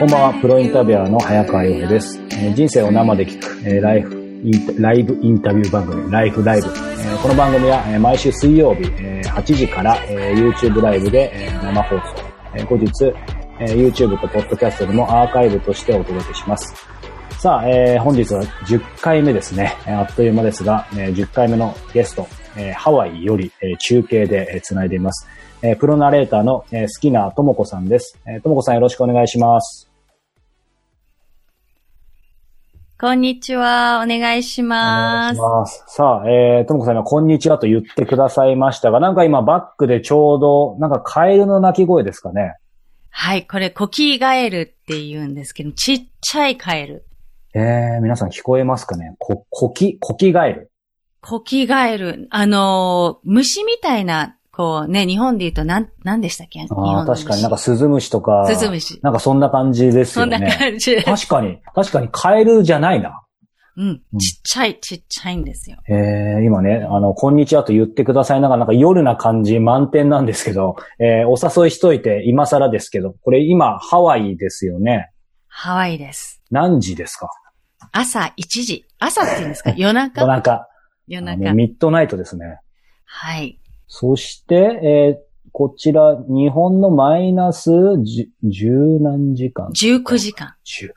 こんばんは、プロインタビュアーの早川洋平です、えー人生を生で聞く、えーライフインライブインタビュー番組、ライフライブ。えーこの番組は、えー毎週水曜日、えー8時から、えー YouTube ライブで、えー生放送。えー後日、えー YouTube と Podcast でもアーカイブとしてお届けします。さあ、えー本日は10回目ですね。あっという間ですが、えー10回目のゲスト、えーハワイより、えー中継で、えー繋いでいます。えープロナレーターの、えー、好きなともこさんです。えーともこさんよろしくお願いします。こんにちは。お願いします。お願いします。さあ、えー、ともこさん今、こんにちはと言ってくださいましたが、なんか今バックでちょうど、なんかカエルの鳴き声ですかね。はい、これ、コキガエルって言うんですけど、ちっちゃいカエル。えー、皆さん聞こえますかねこ、コキ、コキガエル。コキガエル。あのー虫みたいな、こうね、日本で言うと、なん、なんでしたっけ？日ああ、確かになんかスズムシとか。スズムシ。なんかそんな感じですそんなよね。感じで。確かに、確かにカエルじゃないな。うんうん。ちっちゃい、ちっちゃいんですよ。えー、今ね、あの、こんにちはと言ってくださいながら、なんか夜な感じ満点なんですけど、えー、お誘いしといて今更ですけど、これ今ハワイですよね。ハワイです。何時ですか？朝1時。朝って言うんですか？夜中？夜中。夜中。ミッドナイトですね。はい。そして、えーこちら、日本のマイナス10 10何時間19時間。10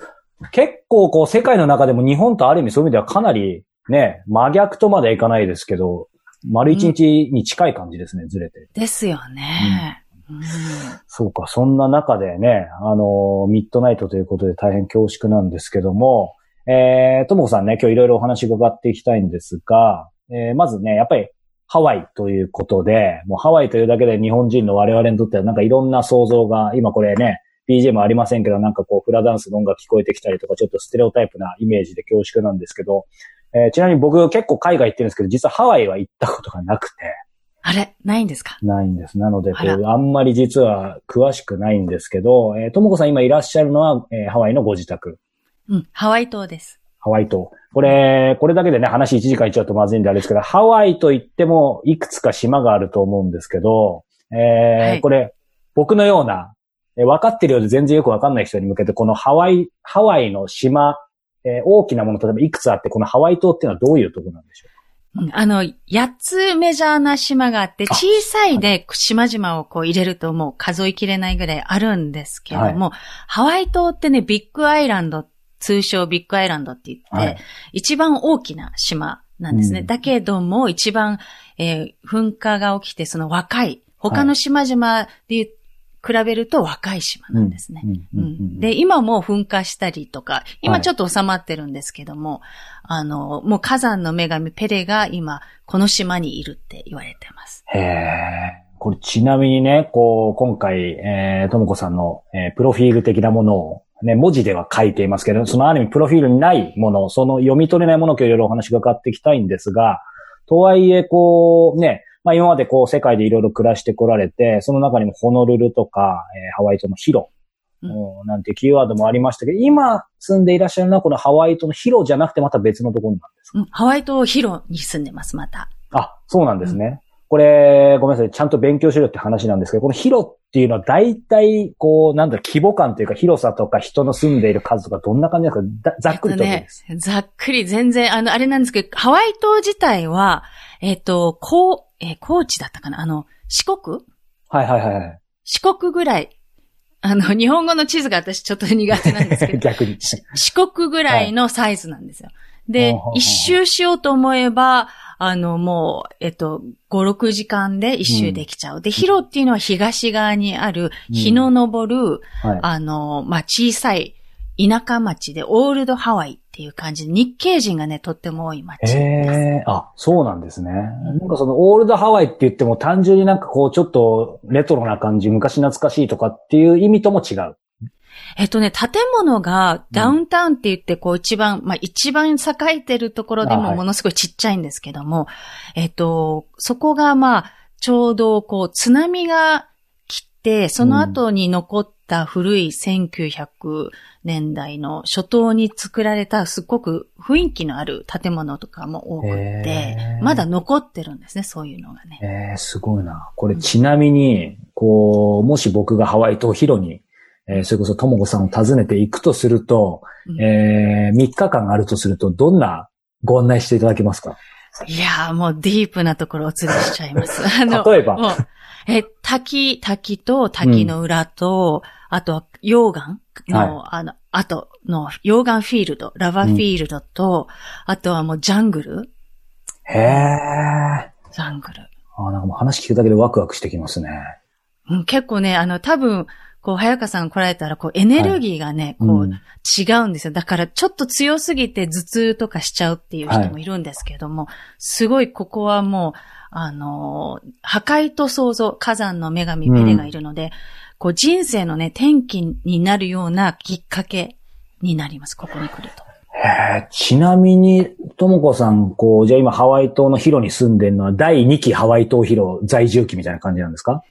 結構こう世界の中でも日本とある意味そういう意味ではかなりね、真逆とまではいかないですけど、丸一日に近い感じですね、ずれて。ですよね。うんそうか、そんな中でね、あの、ミッドナイトということで大変恐縮なんですけども、えー、ともこさんね、今日いろいろお話伺っていきたいんですが、えー、まずね、やっぱりハワイということで、もうハワイというだけで日本人の我々にとってはなんかいろんな想像が、今これね、BGM ありませんけど、なんかこう、フラダンスの音楽聞こえてきたりとか、ちょっとステレオタイプなイメージで恐縮なんですけど、えーちなみに僕結構海外行ってるんですけど、実はハワイは行ったことがなくて、あれ？ないんですか？ないんです。なので、こああんまり実は詳しくないんですけど、えーともこさん今いらっしゃるのは、えーハワイのご自宅。うん。ハワイ島です。ハワイ島。これ、これだけでね、話1時間いっちゃうとまずいんであれですけど、ハワイといっても、いくつか島があると思うんですけど、えーはい。これ、僕のような、えー分かってるようで全然よくわかんない人に向けて、このハワイ、ハワイの島、えー大きなもの、例えばいくつあって、このハワイ島っていうのはどういうところなんでしょう？んあの、8つメジャーな島があって、小さいで島々をこう入れるともう数えきれないぐらいあるんですけれども、ハワイ島ってね、ビッグアイランド、通称ビッグアイランドって言って、うはい。一番大きな島なんですね。うんだけども、一番、えー噴火が起きて、その若い、他の島々で比べると若い島なんですね。で、今もう噴火したりとか、はい今ちょっと収まってるんですけども、あの、もう火山の女神ペレが今、この島にいるって言われてます。へえ。これちなみにね、こう、今回、えー、ともこさんの、えープロフィール的なものを、ね、文字では書いていますけど、そのある意味プロフィールにないもの、その読み取れないものを今日いろいろお話伺っていきたいんですが、とはいえ、こう、ね、まあ今までこう世界でいろいろ暮らしてこられて、その中にもホノルルとか、えーハワイ島のヒロ、うんうんなんてキーワードもありましたけど、今住んでいらっしゃるのはこのハワイ島のヒロじゃなくてまた別のところなんですか？うん、ハワイ島ヒロに住んでます、また。あ、そうなんですね。これ、ごめんなさい。ちゃんと勉強しろって話なんですけど、この広っていうのは大体、こう、なんだろう、規模感というか広さとか人の住んでいる数とかどんな感じですか？だざっくりと。ね、ざっくり全然、あの、あれなんですけど、ハワイ島自体は、えっ、と、こう、えー高知だったかな？あの、四国？はいはいはいはい。四国ぐらい。あの、日本語の地図が私ちょっと苦手なんですけど、逆に。し四国ぐらいのサイズなんですよ。でほうほうほう、一周しようと思えば、あの、もう、えっと、5、6時間で一周できちゃう。で、ヒロっていうのは東側にある、日の昇る、はい。あの、まあ、小さい田舎町で、オールドハワイっていう感じで、日系人がね、とっても多い町です。ええあ、そうなんですね。なんかそのオールドハワイって言っても単純になんかこうちょっとレトロな感じ、昔懐かしいとかっていう意味とも違う。えっとね、建物がダウンタウンって言って、こう一番、まあ一番栄えてるところでもものすごいちっちゃいんですけども、えっと、そこがまあ、ちょうどこう津波が来て、その後に残った古い1900年代の初頭に作られたすっごく雰囲気のある建物とかも多くへてー、まだ残ってるんですね、そういうのがね。ええすごいな。これちなみに、こう、もし僕がハワイ島ヒロにえーそれこそともこさんを訪ねていくとすると、うんえー、3日間あるとすると、どんなご案内していただけますか？いやーもうディープなところをお連れしちゃいます。あの、例えば？え、滝、滝と滝の裏と、あとは溶岩の、あの、あとの溶岩フィールド、ラバフィールドと、あとはもうジャングル？へえ。ジャングル。あなんかもう話聞くだけでワクワクしてきますね。うん、結構ね、あの、多分、こう、早川さん来られたら、こう、エネルギーがね、こう、うん。違うんですよ。だから、ちょっと強すぎて頭痛とかしちゃうっていう人もいるんですけども、すごい、ここはもう、あのー破壊と創造、火山の女神ペレがいるので、こう、人生のね、転機になるようなきっかけになります、ここに来ると。へえ、ちなみに、ともこさん、こう、じゃあ今ハワイ島のヒロに住んでるのは、第2期ハワイ島ヒロ在住期みたいな感じなんですか？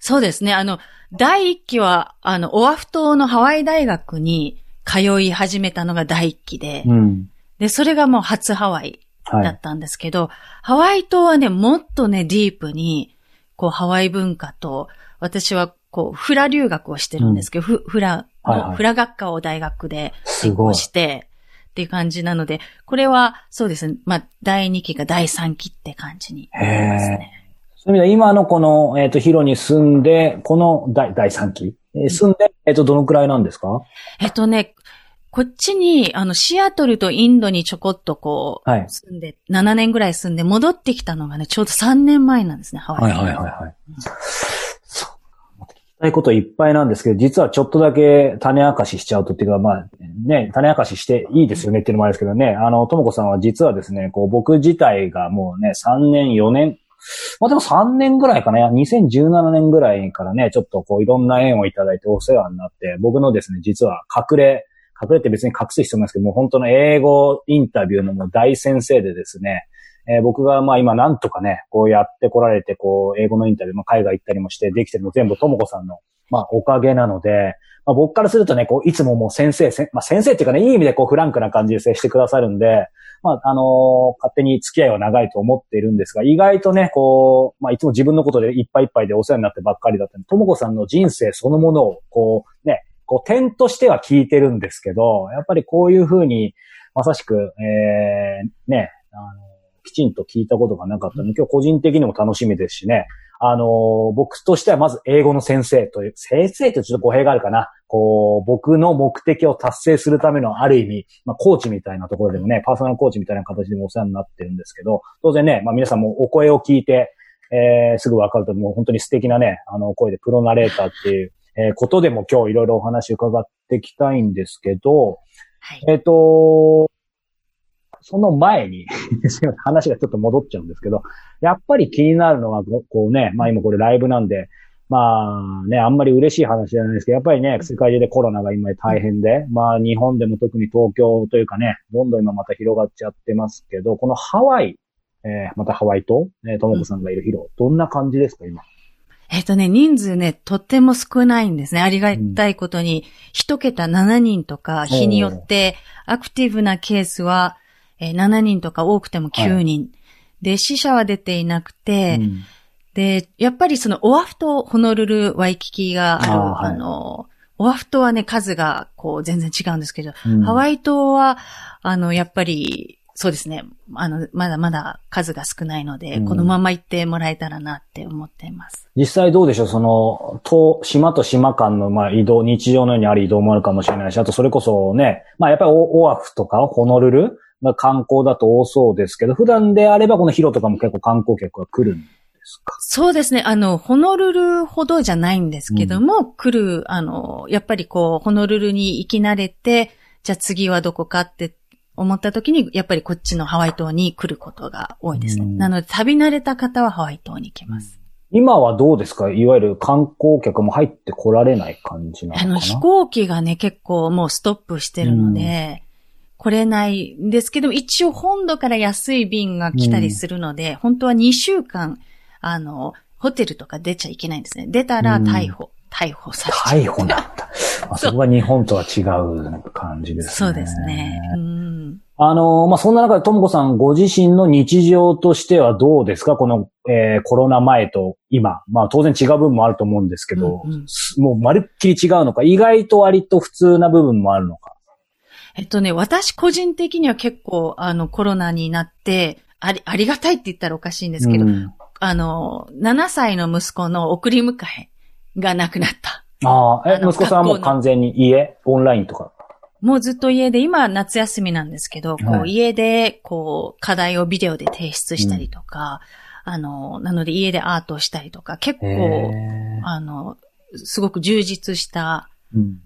そうですね。あの、第一期は、あの、オアフ島のハワイ大学に通い始めたのが第一期で、うん。で、それがもう初ハワイはい。だったんですけど、ハワイ島はね、もっとね、ディープに、こう、ハワイ文化と、私は、こう、フラ留学をしてるんですけど、フフラはいはいの、フラ学科を大学ですごい。して、っていう感じなので、これは、そうですね、まあ、第2期か第3期って感じになりますね。そういう意味では今のこの、えっ、と、ヒロに住んで、この第第3期、えー住んで、えっ、と、どのくらいなんですか？えっとね、こっちに、あの、シアトルとインドにちょこっとこう、はい住んで、7年ぐらい住んで戻ってきたのがね、ちょうど3年前なんですね、ハワイに。はい。そう。また聞きたいこといっぱいなんですけど、実はちょっとだけ種明かししちゃうとっていうか、まあ、ね、種明かししていいですよねっていうのもあるんですけどね、あの、ともこさんは実はですね、こう、僕自体がもうね、3年、4年、まあでも3年ぐらいかな、2017年ぐらいからね、ちょっとこういろんな縁をいただいてお世話になって、僕のですね、実は隠れ、隠れって別に隠す必要ないですけど、もう本当の英語インタビューのもう大先生でですね、えー僕がまあ今なんとかね、こうやってこられて、こう、英語のインタビュー、まあ海外行ったりもしてできてるの全部ともこさんの、まあおかげなので、まあ僕からするとね、こう、いつももう先生、せまあ先生っていうかね、いい意味でこうフランクな感じで接してくださるんで、まああのー勝手に付き合いは長いと思っているんですが、意外とね、こう、まあいつも自分のことでいっぱいいっぱいでお世話になってばっかりだったんで、ともこさんの人生そのものを、こう、ね、こう点としては聞いてるんですけど、やっぱりこういうふうに、まさしく、えー、ね、あの、きちんと聞いたことがなかったので、今日個人的にも楽しみですしね、あの、僕としてはまず英語の先生という、先生ってちょっと語弊があるかな。こう、僕の目的を達成するためのある意味、まあ、コーチみたいなところでもね、パーソナルコーチみたいな形でもお世話になってるんですけど、当然ね、まあ皆さんもお声を聞いて、えー、すぐわかるともう本当に素敵なね、あの、声でプロナレーターっていう、えーことでも今日いろいろお話伺っていきたいんですけど、はい。えっ、と、その前に、すいません話がちょっと戻っちゃうんですけど、やっぱり気になるのは、ここうね、まあ今これライブなんで、まあね、あんまり嬉しい話じゃないですけど、やっぱりね、世界中でコロナが今大変で、まあ日本でも特に東京というかね、どんどん今また広がっちゃってますけど、このハワイ、えーまたハワイ島、えーともこさんがいる広、どんな感じですか、今？えっ、とね、人数ね、とっても少ないんですね。ありがたいことに、一桁7人とか、日によって、アクティブなケースは、えー7人とか多くても9人。で、死者は出ていなくて、うん。で、やっぱりそのオアフ島、ホノルル、ワイキキがある、ああ,、ーはい。の、オアフ島はね、数がこう全然違うんですけど、うん。ハワイ島は、あの、やっぱり、そうですね、あの、まだまだ数が少ないので、うん。このまま行ってもらえたらなって思っています。実際どうでしょう？その、島、島と島間の、まあ、移動、日常のようにある移動もあるかもしれないし、あとそれこそね、まあ、やっぱりオオアフとかホノルルが観光だと多そうですけど、普段であればこのヒロとかも結構観光客が来るんですか？そうですね。あの、ホノルルほどじゃないんですけども、来る、あの、やっぱりこう、ホノルルに行き慣れて、じゃあ次はどこかって思った時に、やっぱりこっちのハワイ島に来ることが多いですね。うんなので、旅慣れた方はハワイ島に行きます。今はどうですか？いわゆる観光客も入ってこられない感じなのかな？あの、飛行機がね、結構もうストップしてるので、来れないんですけど、一応本土から安い便が来たりするので、本当は2週間、あの、ホテルとか出ちゃいけないんですね。出たら逮捕、逮捕されちゃう。逮捕なんだ。まあ、そこが日本とは違う感じですね。そうですね。うん。あの、まあ、そんな中でともこさんご自身の日常としてはどうですか？この、えー、コロナ前と今。まあ、当然違う部分もあると思うんですけど、うんうん、もうまるっきり違うのか、意外と割と普通な部分もあるのか。えっとね、私個人的には結構、あの、コロナになって、あり、ありがたいって言ったらおかしいんですけど、うん、あの、7歳の息子の送り迎えがなくなった。ああ、え、息子さんはもう完全に家、オンラインとか？もうずっと家で、今夏休みなんですけど、こう家で、こう、課題をビデオで提出したりとか、うん、あの、なので家でアートをしたりとか、結構、あの、すごく充実した、うん、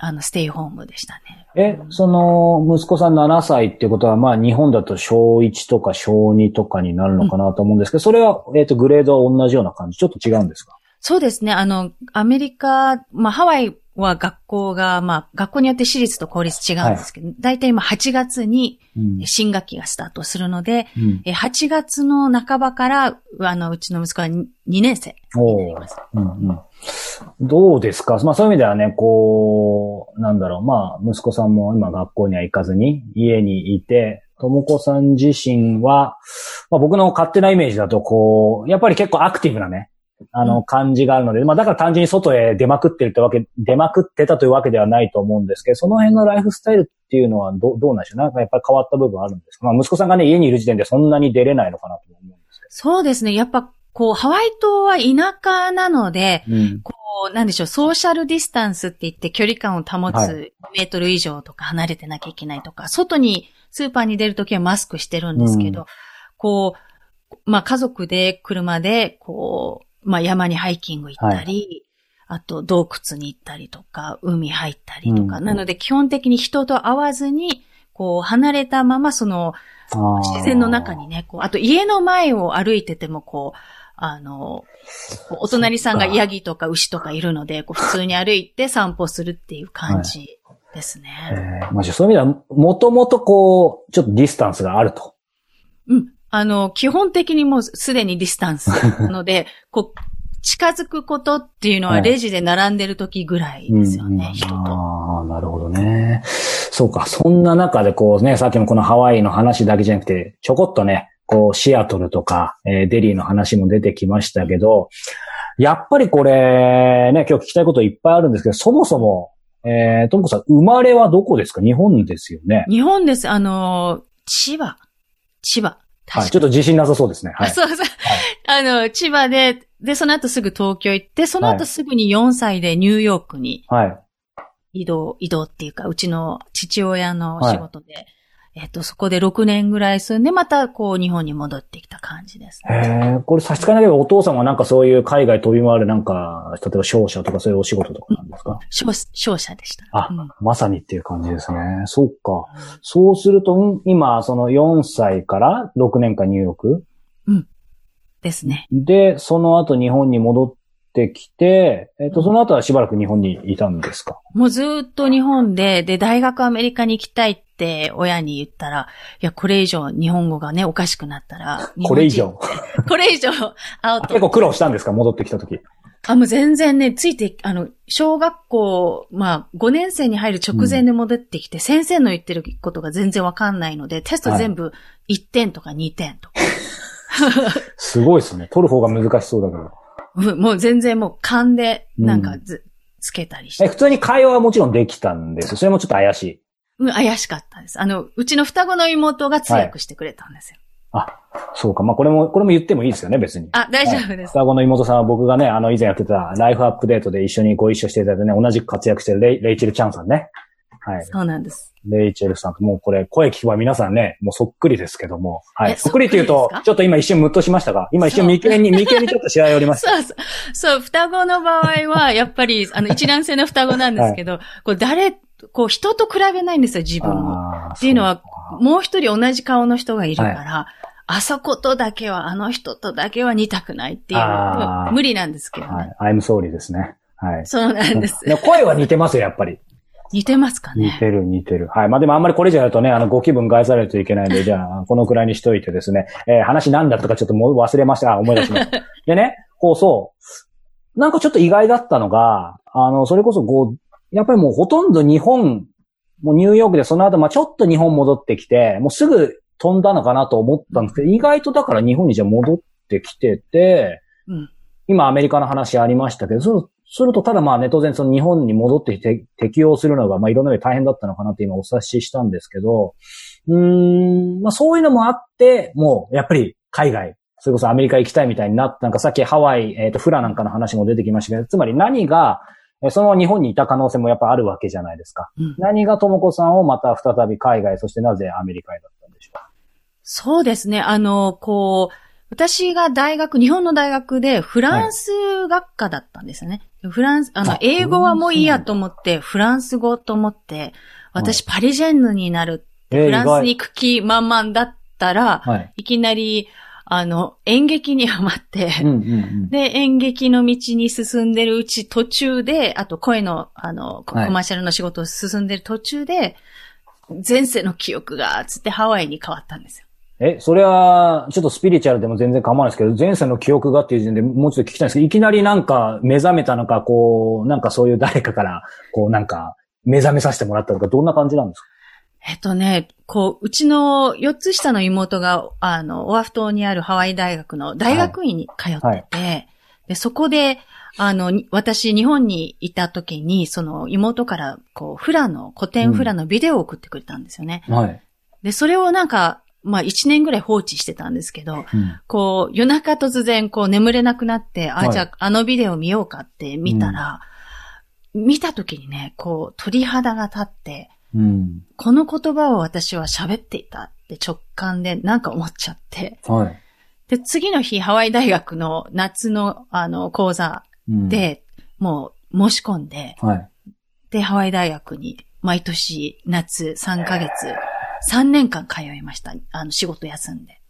あの、ステイホームでしたね。え、その、息子さん7歳ってことは、まあ、日本だと小1とか小2とかになるのかなと思うんですけど、うん、それは、えっ、ー、と、グレードは同じような感じ？ちょっと違うんですか？そうですね。あの、アメリカ、まあ、ハワイは学校が、まあ、学校によって私立と公立違うんですけど、だい。たい今8月に新学期がスタートするので、うん、8月の半ばから、あの、うちの息子は 2, 年生になります。うんうん、どうですか？まあそういう意味ではね、こう、なんだろう、まあ、息子さんも今学校には行かずに家にいて、ともこさん自身は、まあ僕の勝手なイメージだと、こう、やっぱり結構アクティブなね、あの、感じがあるので、まあだから単純に外へ出まくってるってわけ、出まくってたというわけではないと思うんですけど、その辺のライフスタイルっていうのはどどうなんでしょう？なんかやっぱり変わった部分あるんですか？まあ息子さんがね、家にいる時点でそんなに出れないのかなと思うんですけど。そうですね。やっぱ、こう、ハワイ島は田舎なので、うん、こう、なんでしょう、ソーシャルディスタンスって言って距離感を保つメートル以上とか離れてなきゃいけないとか、外に、スーパーに出るときはマスクしてるんですけど、うん、こう、まあ家族で車で、こう、まあ山にハイキング行ったり、はい、あと洞窟に行ったりとか、海入ったりとか、うん、なので基本的に人と会わずに、こう離れたままその、自然の中にね、こう、あと家の前を歩いててもこう、あの、お隣さんがヤギとか牛とかいるので、こう普通に歩いて散歩するっていう感じですね。はい、えー、まあ、そういう意味では、もともとこう、ちょっとディスタンスがあると。うん。あの、基本的にもうすでにディスタンス なので、こう、近づくことっていうのはレジで並んでる時ぐらいですよね、はい、人と。ああ、なるほどね。そうか、そんな中でこうね、さっきもこのハワイの話だけじゃなくて、ちょこっとね、こう、シアトルとか、えー、デリーの話も出てきましたけど、やっぱりこれ、ね、今日聞きたいこといっぱいあるんですけど、そもそも、えー、ともこさん、生まれはどこですか？日本ですよね。日本です。あの、千葉。千葉。はい、ちょっと自信なさそうですね。はい。そうそう。はい、あの、千葉で、で、その後すぐ東京行って、その後すぐに4歳でニューヨークに、はい。移動、移動っていうか、うちの父親の仕事で、えっと、そこで6年ぐらい住んで、また、こう、日本に戻ってきた感じですね。へこれ差し支えなければお父さんはなんかそういう海外飛び回るなんか、例えば商社とかそういうお仕事とかなんですか、商商社でした。あ、うん、まさにっていう感じですね。そうか。うん、そうすると、今、その4歳から6年間ニューヨークうん。ですね。で、その後日本に戻ってきて、えっ、と、その後はしばらく日本にいたんですか？もうずっと日本で、で、大学アメリカに行きたいって親に言ったら、いや、これ以上日本語がね、おかしくなったら。これ以上？これ以上、アウト。結構苦労したんですか？戻ってきた時。あ、もう全然ね、ついて、あの、小学校、まあ、5年生に入る直前で戻ってきて、うん、先生の言ってることが全然わかんないので、テスト全部1点とか2点とか。すごいですね。取る方が難しそうだから。もう全然もう勘で、なんかず、うん、つけたりして。え、普通に会話はもちろんできたんですそれもちょっと怪しい。うん、怪しかったです。あの、うちの双子の妹が通訳してくれたんですよ。はい、あ、そうか。まあ、これも、これも言ってもいいですよね、別に。あ、大丈夫です。双子の妹さんは僕がね、あの、以前やってたライフアップデートで一緒にご一緒していただいてね、同じく活躍してるレイレイチェル・チャンさんね。はい。そうなんです。レイチェルさんと、もうこれ、声聞けば皆さんね、もうそっくりですけども。はい。そっくりって言うと、ちょっと今一瞬ムッとしましたが、今一瞬眉間に、眉間にちょっと試合おりました。そうそう。そう、双子の場合は、やっぱり、あの、一卵性の双子なんですけど、はい、これ誰、こう人と比べないんですよ、自分を。っていうのは、もう一人同じ顔の人がいるから、はい、あそことだけは、あの人とだけは似たくないっていう、無理なんですけどね。はい、I'm sorry ですね。はい。そうなんです。声は似てますよ、やっぱり。似てますかね？似てる、似てる。はい。まあ、でもあんまりこれじゃやるとね、あの、ご気分害されるといけないんで、じゃあ、このくらいにしといてですね、えー、話なんだったかちょっともう忘れました。あ、思い出しました。でね、こうそう。なんかちょっと意外だったのが、あの、それこそこう、やっぱりもうほとんど日本もうニューヨークでその後、まあちょっと日本戻ってきて、もうすぐ飛んだのかなと思ったんですけど、意外とだから日本にじゃ戻ってきてて、うん。今アメリカの話ありましたけど、そうするとただまあね、当然その日本に戻ってきて適用するのが、まあいろんな意味で大変だったのかなって今お察ししたんですけど、うーん、まあそういうのもあって、もうやっぱり海外、それこそアメリカ行きたいみたいになった、なんかさっきハワイ、えっ、と、フラなんかの話も出てきましたけど、つまり何が、えーその日本にいた可能性もやっぱあるわけじゃないですか。うん何がともこさんをまた再び海外、そしてなぜアメリカへだったんでしょそうですね。あの、こう、私が大学、日本の大学でフランス学科だったんですよね。フランス、あのあ、英語はもういいやと思って、フランス語と思って、私パリジェンヌになるうえーフランスに行く気満々だったら、はい。いきなり、あの、演劇にハマって、うんうんうん。で、演劇の道に進んでるうち途中で、あと声の、あの、コマーシャルの仕事を進んでる途中で、前世の記憶が、つってハワイに変わったんですよ。え、それは、ちょっとスピリチュアルでも全然構わないですけど、前世の記憶がっていう時点でもうちょっと聞きたいんですけど、いきなりなんか目覚めたのか、こう、なんかそういう誰かから、こうなんか、目覚めさせてもらったとか、どんな感じなんですえっとね、こう、うちの4つ下の妹が、あの、オアフ島にあるハワイ大学の大学院に通ってて、はいで、そこで、あの、に私、日本にいた時に、その妹から、こう、フラの、古典フラのビデオを送ってくれたんですよね。かはい。で、それをなんか、まあ、1年ぐらい放置してたんですけど、うん。こう、夜中突然、こう、眠れなくなって、あ、はいじゃあ、あのビデオ見ようかって見たら、見た時にね、こう、鳥肌が立って、うん。この言葉を私は喋っていたって直感でなんか思っちゃって。はい。で、次の日、ハワイ大学の夏の、あの、講座うん、で、もう申し込んで、はい。で、ハワイ大学に毎年夏3ヶ月、3年間通いました。あの、仕事休んで。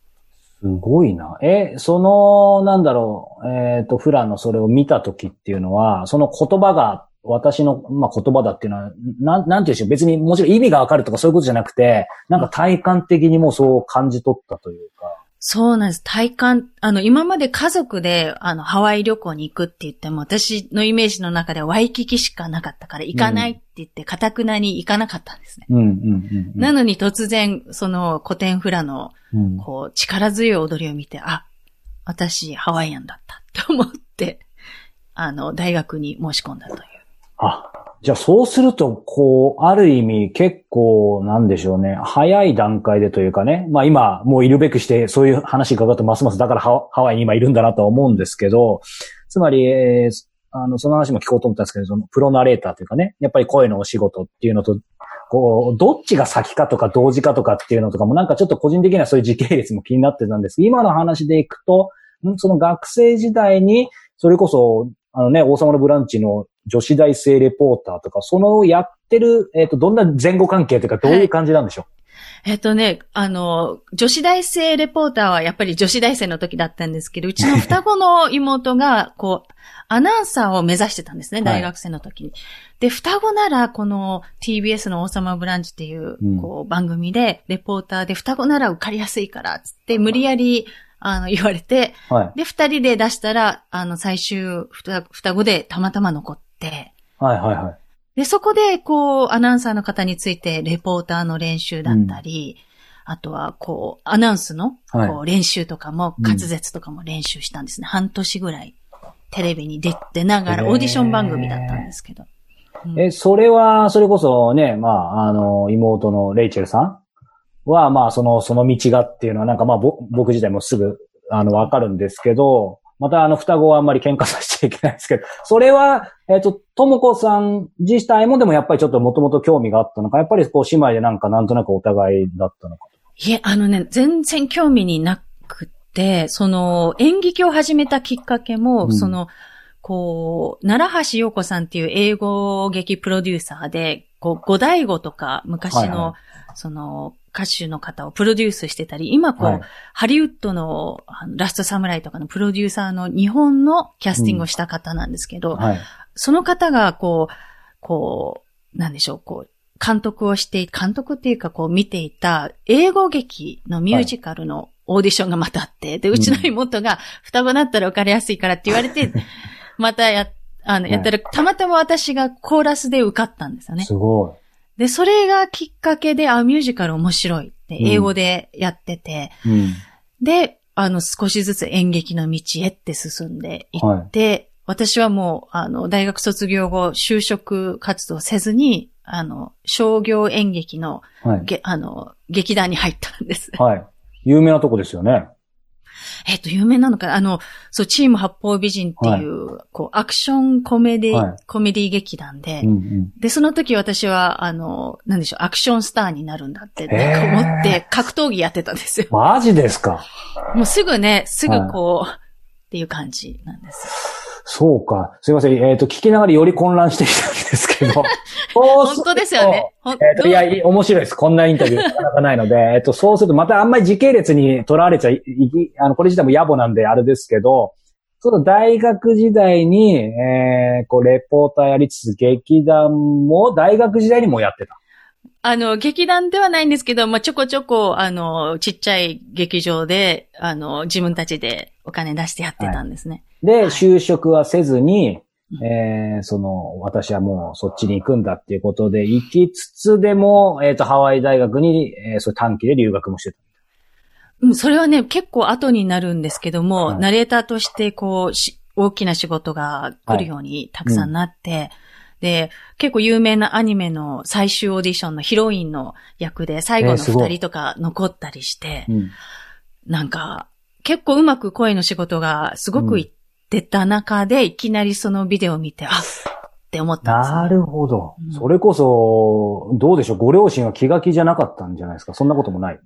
すごいな。え、その、なんだろう、えっ、と、フラのそれを見た時っていうのは、その言葉が、私の、まあ、言葉だっていうのは、なん、なんていうでしょう。別にもちろん意味がわかるとかそういうことじゃなくて、なんか体感的にもそう感じ取ったというか。そうなんです。体感、あの、今まで家族で、あの、ハワイ旅行に行くって言っても、私のイメージの中ではワイキキしかなかったから、行かないって言って、かたくなに行かなかったんですね。うん、うん、うんうん。なのに突然、その古典フラの、うん、こう、力強い踊りを見て、あ、私、ハワイアンだったって思って、あの、大学に申し込んだという。あ、じゃあそうすると、こう、ある意味結構、なんでしょうね、早い段階でというかね、まあ今、もういるべくして、そういう話伺うとますます、だからハワイに今いるんだなとは思うんですけど、つまり、えーあの、その話も聞こうと思ったんですけど、そのプロナレーターというかね、やっぱり声のお仕事っていうのと、こう、どっちが先かとか同時かとかっていうのとかもなんかちょっと個人的にはそういう時系列も気になってたんです。けど、今の話でいくと、その学生時代に、それこそ、あのね、王様のブランチの女子大生レポーターとか、そのやってる、えっ、と、どんな前後関係というか、どういう感じなんでしょえっとね、あの、女子大生レポーターはやっぱり女子大生の時だったんですけど、うちの 双子の妹が、こう、アナウンサーを目指してたんですね、はい。大学生の時に。で、双子なら、この TBS の王様ブランチっていううん、こう、番組で、レポーターで双子なら受かりやすいから、つって、無理やり、あの、言われて、うはい。で、二人で出したら、あの、最終、双双子でたまたま残って、はいはいはい。で、そこで、こう、アナウンサーの方について、レポーターの練習だったり、あとは、こう、アナウンスの、はいこう、練習とかも、うん滑舌とかも練習したんですね。半年ぐらい、テレビに出出ながら、オーディション番組だったんですけど。うんえ、それは、それこそね、まあ、あの、妹のレイチェルさんは、まあ、その、その道がっていうのは、なんかまあ、ぼ僕自体もすぐ、あの、わかるんですけど、またあの、双子はあんまり喧嘩させちゃいけないですけど、それは、えっ、と、ともこさん自体もでもやっぱりちょっともともと興味があったのか、やっぱりこう、姉妹でなんかなんとなくお互いだったのか。いえ、あのね、全然興味になくて、その、演劇を始めたきっかけも、うん。その、こう、奈良橋陽子さんっていう英語劇プロデューサーで、こう、五大悟とか、昔の、はいはその、歌手の方をプロデュースしてたり、今こう、はい。ハリウッドのラストサムライとかのプロデューサーの日本のキャスティングをした方なんですけど、はい。その方が、こう、こう、なんでしょう、こう、監督をして、監督っていうか、こう見ていた、英語劇のミュージカルのオーディションがまたあって、で、うちの妹が、双子だったら受かりやすいからって言われて、またや、あの、はいやったら、たまたま私がコーラスで受かったんですよね。すごで、それがきっかけで、あ、ミュージカル面白いって、英語でやってて、うん。で、あの、少しずつ演劇の道へって進んでいって、私はもう、あの、大学卒業後、就職活動せずに、あの、商業演劇の、はい。げあの、劇団に入ったんです。はい。有名なとこですよね。えっと、有名なのかな？あの、そう、チーム八方美人っていう、こう、アクションコメディ、はいコメディ劇団で、うんうん。で、その時私は、あの、なんでしょう、アクションスターになるんだって、思って、格闘技やってたんですよ。マジですか？もうすぐね、すぐこう、っていう感じなんです。そうか。すいません。えっ、と、聞きながらより混乱してきたんですけど。本当ですよね。えっ、と、いや、い面白いです。こんなインタビューなかなかないので、えっと、そうすると、またあんまり時系列にとらわれちゃい、あの、これ自体も野暮なんであれですけど、その大学時代に、えー、こう、レポーターやりつつ、劇団も大学時代にもやってた。あの、劇団ではないんですけど、まあ、ちょこちょこ、あの、ちっちゃい劇場で、あの、自分たちでお金出してやってたんですね。で、はい。就職はせずに、うん。えー、その、私はもうそっちに行くんだっていうことで、行きつつでも、えっ、と、ハワイ大学に、えー、そう短期で留学もしてた。うん、それはね、結構後になるんですけども、はい。ナレーターとして、こう、し大きな仕事が来るようにたくさんなって、で、結構有名なアニメの最終オーディションのヒロインの役で最後の二人とか残ったりして、うん。なんか、結構うまく声の仕事がすごくいってた中で、いきなりそのビデオを見て、あって思ったんです、ね。なるほどうん。それこそ、どうでしょうご両親は気が気じゃなかったんじゃないですかそんなこともない。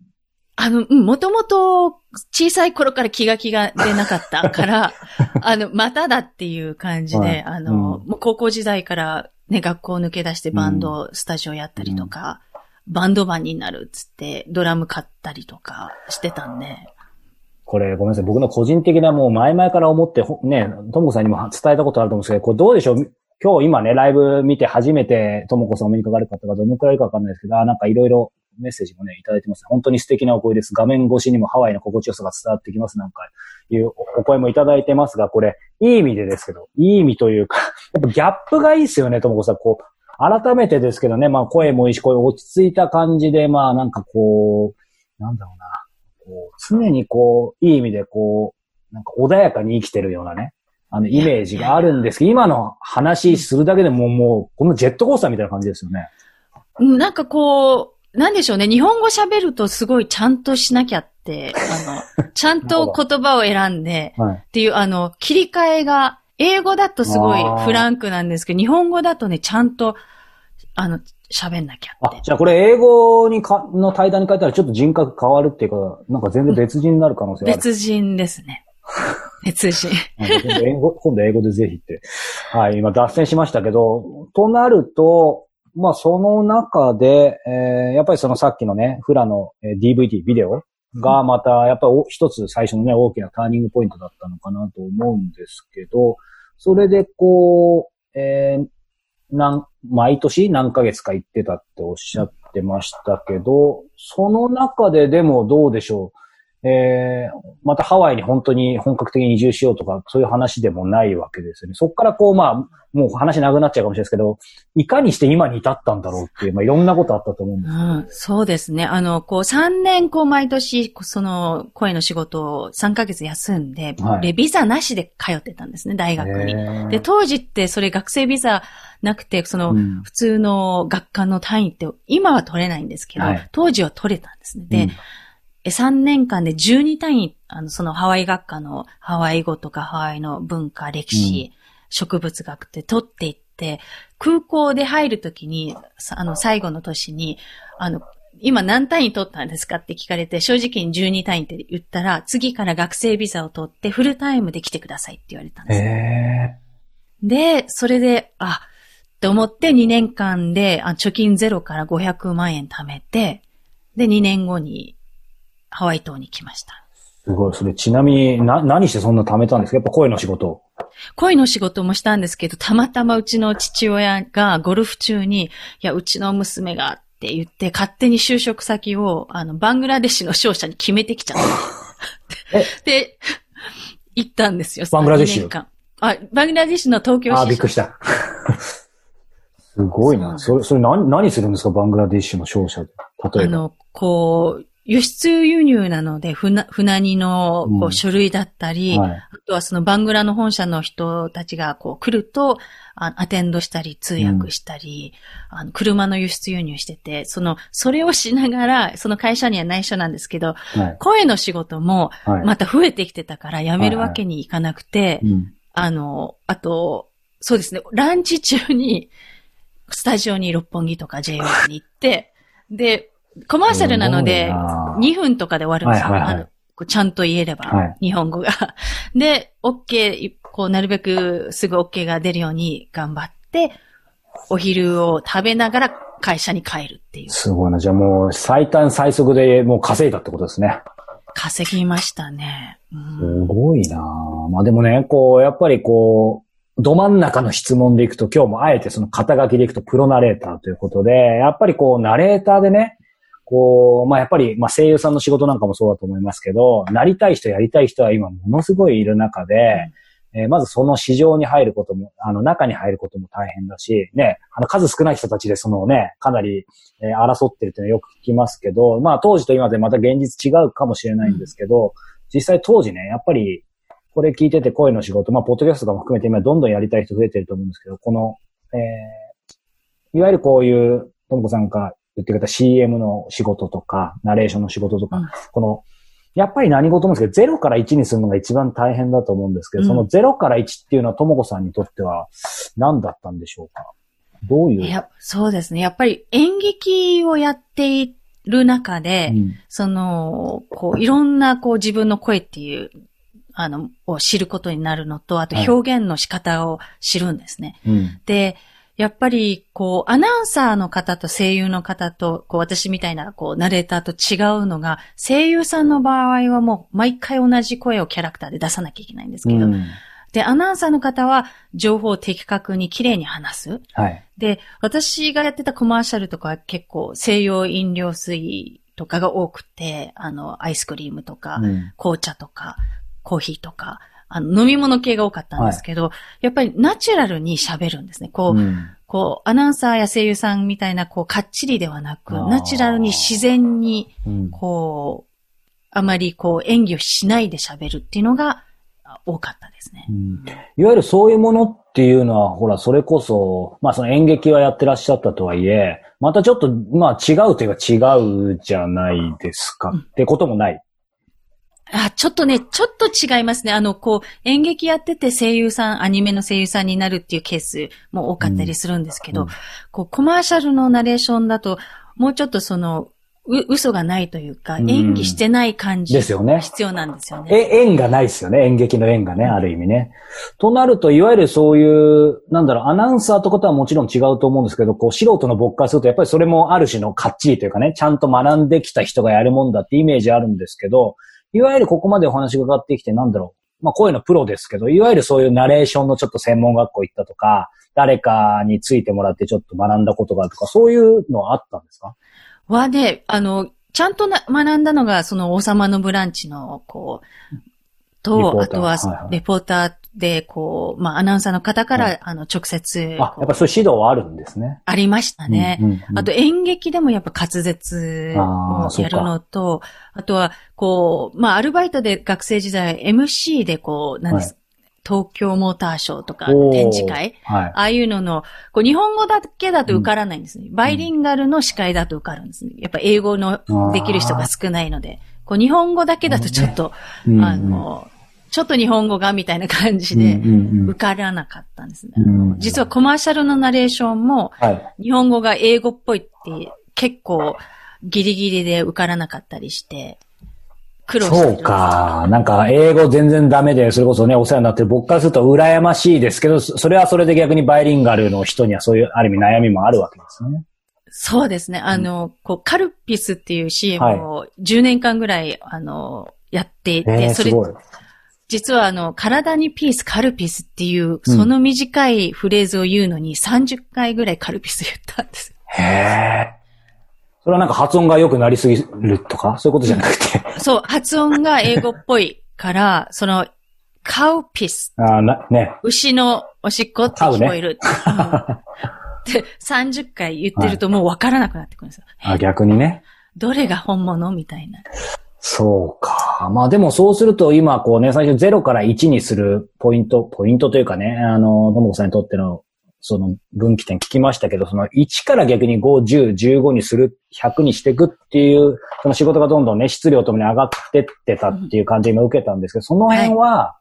あの、うん、もともと小さい頃から気が気が出なかったから、あの、まただっていう感じで、はい。あの、うん。もう高校時代からね、学校抜け出してバンド、スタジオやったりとか、バンドマンになるっつって、ドラム買ったりとかしてたんで、これ、ごめんなさい。僕の個人的なもう前々から思って、ほね、ともこさんにも伝えたことあると思うんですけど、これどうでしょう？今日今ね、ライブ見て初めてともこさんお目にかかる方がどのくらいかわかんないですけど、あなんかいろいろメッセージもね、いただいてます。本当に素敵なお声です。画面越しにもハワイの心地よさが伝わってきます。なんか、いうお声もいただいてますが、これ、いい意味でですけど、いい意味というか、やっぱギャップがいいですよね、ともこさん。こう、改めてですけどね、まあ声もいいし、こういう落ち着いた感じで、まあなんかこう、なんだろうな。こう常にこう、いい意味でこう、なんか穏やかに生きてるようなね、あの、イメージがあるんですけど、今の話するだけでももう、このジェットコースターみたいな感じですよね。うんなんかこう、なんでしょうね、日本語喋るとすごいちゃんとしなきゃって、あの、ちゃんと言葉を選んで、はい。っていう、あの、切り替えが、英語だとすごいフランクなんですけど、日本語だとね、ちゃんと、あの、喋んなきゃって、。あじゃあこれ英語にか、の対談に書いたらちょっと人格変わるっていうか、なんか全然別人になる可能性がある。別人ですね。別人。今度英語でぜひって。はい、今脱線しましたけど、となると、まあその中で、えーやっぱりそのさっきのね、フラのえー DVD、ビデオがまた、やっぱりお一つ最初のね、大きなターニングポイントだったのかなと思うんですけど、それでこう、えーなん、毎年何ヶ月か行ってたっておっしゃってましたけど、その中ででもどうでしょう？えー、またハワイに本当に本格的に移住しようとか、そういう話でもないわけですよね。そこからこう、まあ、もう話なくなっちゃうかもしれないですけど、いかにして今に至ったんだろうっていう、まあいろんなことあったと思うんですうん、そうですね。あの、こう、3年、こう、毎年、その、声の仕事を3ヶ月休んで、はいで、ビザなしで通ってたんですね、大学に。へで、当時って、それ学生ビザなくて、その、うん普通の学科の単位って、今は取れないんですけど、はい当時は取れたんですね。で、え3年間で12単位、あの、そのハワイ学科のハワイ語とかハワイの文化、歴史、植物学って取っていって、空港で入るときに、さあの、最後の年に、あの、今何単位取ったんですかって聞かれて、正直に12単位って言ったら、次から学生ビザを取ってフルタイムで来てくださいって言われたんです。で、それで、あ、って思って2年間で、あ貯金ゼロから500万円貯めて、で、2年後にハワイ島に来ました。すごい。それちなみに、な、何してそんな貯めたんですか？やっぱ声の仕事を。恋の仕事もしたんですけど、たまたまうちの父親がゴルフ中に、いや、うちの娘がって言って、勝手に就職先を、あの、バングラデシュの商社に決めてきちゃった。で、行ったんですよ。バングラデシュ？2年間あ、バングラデシュの東京支あびっくりした。すごいな。それ、それ何、何するんですか？バングラディッシュの商社で。例えば。あの、こう、輸出輸入なので、船、船荷のこうんう書類だったり、はい。あとはそのバングラの本社の人たちがこう来ると、あアテンドしたり、通訳したり、あの車の輸出輸入してて、その、それをしながら、その会社には内緒なんですけど、はい。声の仕事もはい。また増えてきてたから辞めるわけにいかなくて、うん。あの、あと、そうですね、ランチ中に、スタジオに六本木とか JO に行って、で、コマーシャルなので、すごいな2分とかで終わるんですよ。はいはいはいちゃんと言えれば、はい日本語が。で、OK、こう、なるべくすぐ OK が出るように頑張って、お昼を食べながら会社に帰るっていう。すごいな。じゃあもう最短最速でもう稼いだってことですね。稼ぎましたね。うんすごいなまあでもね、こう、やっぱりこう、ど真ん中の質問でいくと、今日もあえてその肩書きでいくとプロナレーターということで、やっぱりこう、ナレーターでね、こう、まあやっぱり、まあ声優さんの仕事なんかもそうだと思いますけど、なりたい人、やりたい人は今ものすごいいる中で、えーまずその市場に入ることも、あの中に入ることも大変だし、ね、あの数少ない人たちでそのね、かなり、えー争ってるっていうのはよく聞きますけど、まあ当時と今でまた現実違うかもしれないんですけど、実際当時ね、やっぱり、これ聞いてて声の仕事、まあ、ポッドキャストとかも含めて今どんどんやりたい人増えてると思うんですけど、この、えー、いわゆるこういう、ともこさんが言ってくれた CM の仕事とか、ナレーションの仕事とか、うんこの、やっぱり何事もですけど、0から1にするのが一番大変だと思うんですけど、うんその0から1っていうのはともこさんにとっては何だったんでしょうか？どういう？いや、そうですね。やっぱり演劇をやっている中で、うんその、こう、いろんな、こう、自分の声っていう、あの、を知ることになるのと、あとはい表現の仕方を知るんですね。うん。で、やっぱり、こう、アナウンサーの方と声優の方と、こう、私みたいな、こう、ナレーターと違うのが、声優さんの場合はもう、毎回同じ声をキャラクターで出さなきゃいけないんですけど、うんで、アナウンサーの方は、情報を的確に綺麗に話す。はい。で、私がやってたコマーシャルとかは結構西洋飲料水とかが多くて、あの、アイスクリームとか、うん紅茶とか、コーヒーとか、あの、飲み物系が多かったんですけど、やっぱりナチュラルに喋るんですね。こう、うんこう、アナウンサーや声優さんみたいな、こう、かっちりではなく、ナチュラルに自然に、うんこう、あまりこう、演技をしないで喋るっていうのがあ多かったですねう。んいわゆるそういうものっていうのは、ほら、それこそ、まあその演劇はやってらっしゃったとはいえ、またちょっと、まあ違うといえば違うじゃないですか。うんってこともない。あ、ちょっとね、ちょっと違いますね。あの、こう、演劇やってて声優さん、アニメの声優さんになるっていうケースも多かったりするんですけど、うんこう、コマーシャルのナレーションだと、もうちょっとその、う、嘘がないというか、うん演技してない感じ。ですよね必要なんですよね。え、縁がないですよね。演劇の縁がね、ある意味ね。となると、いわゆるそういう、なんだろう、アナウンサーとことはもちろん違うと思うんですけど、こう、素人の僕からすると、やっぱりそれもある種のかっちりというかね、ちゃんと学んできた人がやるもんだってイメージあるんですけど、いわゆるここまでお話がかってきて、なんだろう、まあ、声のプロですけど、いわゆるそういうナレーションのちょっと専門学校行ったとか、誰かについてもらってちょっと学んだことがあるとか、そういうのはあったんですか？はね、あの、ちゃんとな学んだのが、その王様のブランチの、こう、と、あとはレポーターで、こう、まあ、アナウンサーの方から、はいあの、直接、あ、やっぱそういう指導はあるんですね。ありましたね。うんうんうんあと演劇でもやっぱ滑舌をやるのと、あとは、こう、まあ、アルバイトで学生時代 MC でこう、なんです、東京モーターショーとか展示会？はい。ああいうのの、こう、日本語だけだと受からないんですね。バイリンガルの司会だと受かるんですね。やっぱ英語のできる人が少ないので、こう、日本語だけだとちょっと、うんあの、ちょっと日本語がみたいな感じで、うんうんうん受からなかったんですね。うん実はコマーシャルのナレーションも、はい。日本語が英語っぽいって結構ギリギリで受からなかったりして、苦労してそうか。なんか、英語全然ダメで、それこそね、お世話になってる僕からすると羨ましいですけど、そそれはそれで逆にバイリンガルの人にはそういう、ある意味悩みもあるわけですね。そうですね。あの、こう、カルピスっていう CM を10年間ぐらい、あの、やっていて、えー、それ。実はあの、体にピース、カルピスっていう、その短いフレーズを言うのに30回ぐらいカルピス言ったんです。へえ。それはなんか発音が良くなりすぎるとか？そういうことじゃなくて。そう、発音が英語っぽいから、その、カウピス、あーな、ね。牛のおしっこって聞こえる。うんって30回言ってるともうわからなくなってくるんですよ。あ、逆にね。どれが本物？みたいな。そうか。まあでもそうすると今こうね、最初0から1にするポイント、ポイントというかね、あの、ともこさんにとってのその分岐点聞きましたけど、その1から逆に5、10、15にする、100にしていくっていう、その仕事がどんどんね、質量ともに上がってってたっていう感じ今受けたんですけど、その辺は、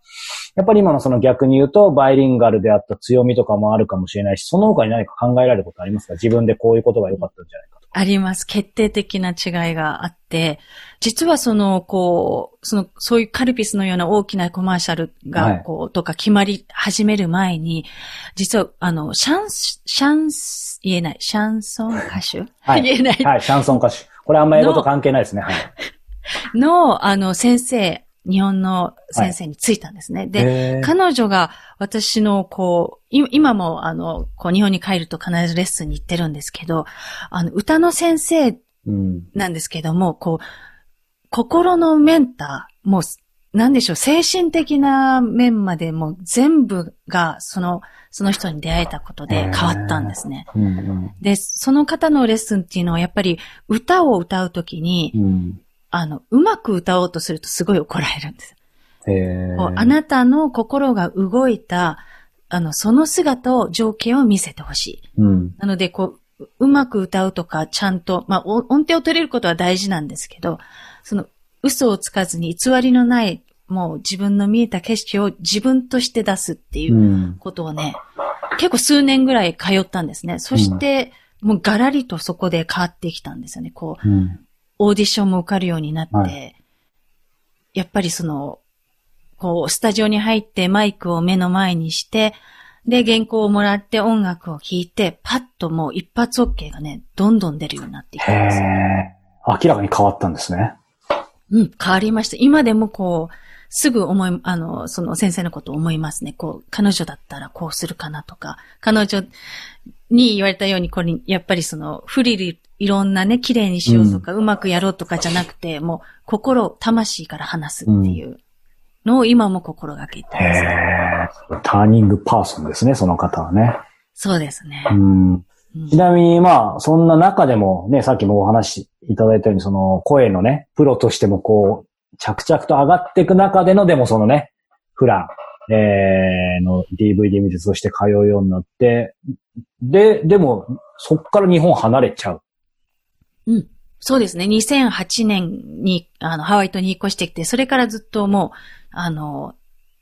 やっぱり今のその逆に言うと、バイリンガルであった強みとかもあるかもしれないし、その他に何か考えられることありますか？自分でこういうことが良かったんじゃないか。とあります。決定的な違いがあって、実はその、こう、その、そういうカルピスのような大きなコマーシャルが、こう、はい、とか決まり始める前に、実は、あの、シャン、シャン、言えない、シャンソン歌手？はい。言えない。はい、シャンソン歌手。これあんま英語と関係ないですね。はい。の、あの、先生、日本の先生についたんですね。はい、で、彼女が私のこう、今もあの、こう日本に帰ると必ずレッスンに行ってるんですけど、あの、歌の先生なんですけども、うん、こう、心のメンター、もう、なんでしょう、精神的な面までも全部が、その、その人に出会えたことで変わったんですね。うんうん、で、その方のレッスンっていうのはやっぱり歌を歌うときに、うんあの、うまく歌おうとするとすごい怒られるんです。あなたの心が動いた、あの、その姿を、情景を見せてほしい。うん、なので、こう、うまく歌うとか、ちゃんと、まあ、音程を取れることは大事なんですけど、その、嘘をつかずに偽りのない、もう自分の見えた景色を自分として出すっていうことをね、うん、結構数年ぐらい通ったんですね。そして、もうガラリとそこで変わってきたんですよね。こう、うん、オーディションも受かるようになって、はい、やっぱりその、こう、スタジオに入ってマイクを目の前にして、で、原稿をもらって音楽を聴いて、パッともう一発 OK がね、どんどん出るようになっていくんですよ。明らかに変わったんですね。うん、変わりました。今でもこう、すぐ思い、あの、その先生のことを思いますね。こう、彼女だったらこうするかなとか、彼女に言われたように、これ、やっぱりその、フリル、いろんなね、綺麗にしようとか、うん、うまくやろうとかじゃなくて、もう、心、魂から話すっていうのを今も心がけてます、ね、ターニングパーソンですね、その方はね。そうですね。うん、ちなみに、まあ、そんな中でも、ね、さっきもお話いただいたように、その、声のね、プロとしてもこう、着々と上がっていく中での、でもそのね、フラン、えー、の DVD 見てとして通うようになって、で、でも、そっから日本離れちゃう。うん。そうですね。2008年に、あの、ハワイ島に引っ越してきて、それからずっともう、あの、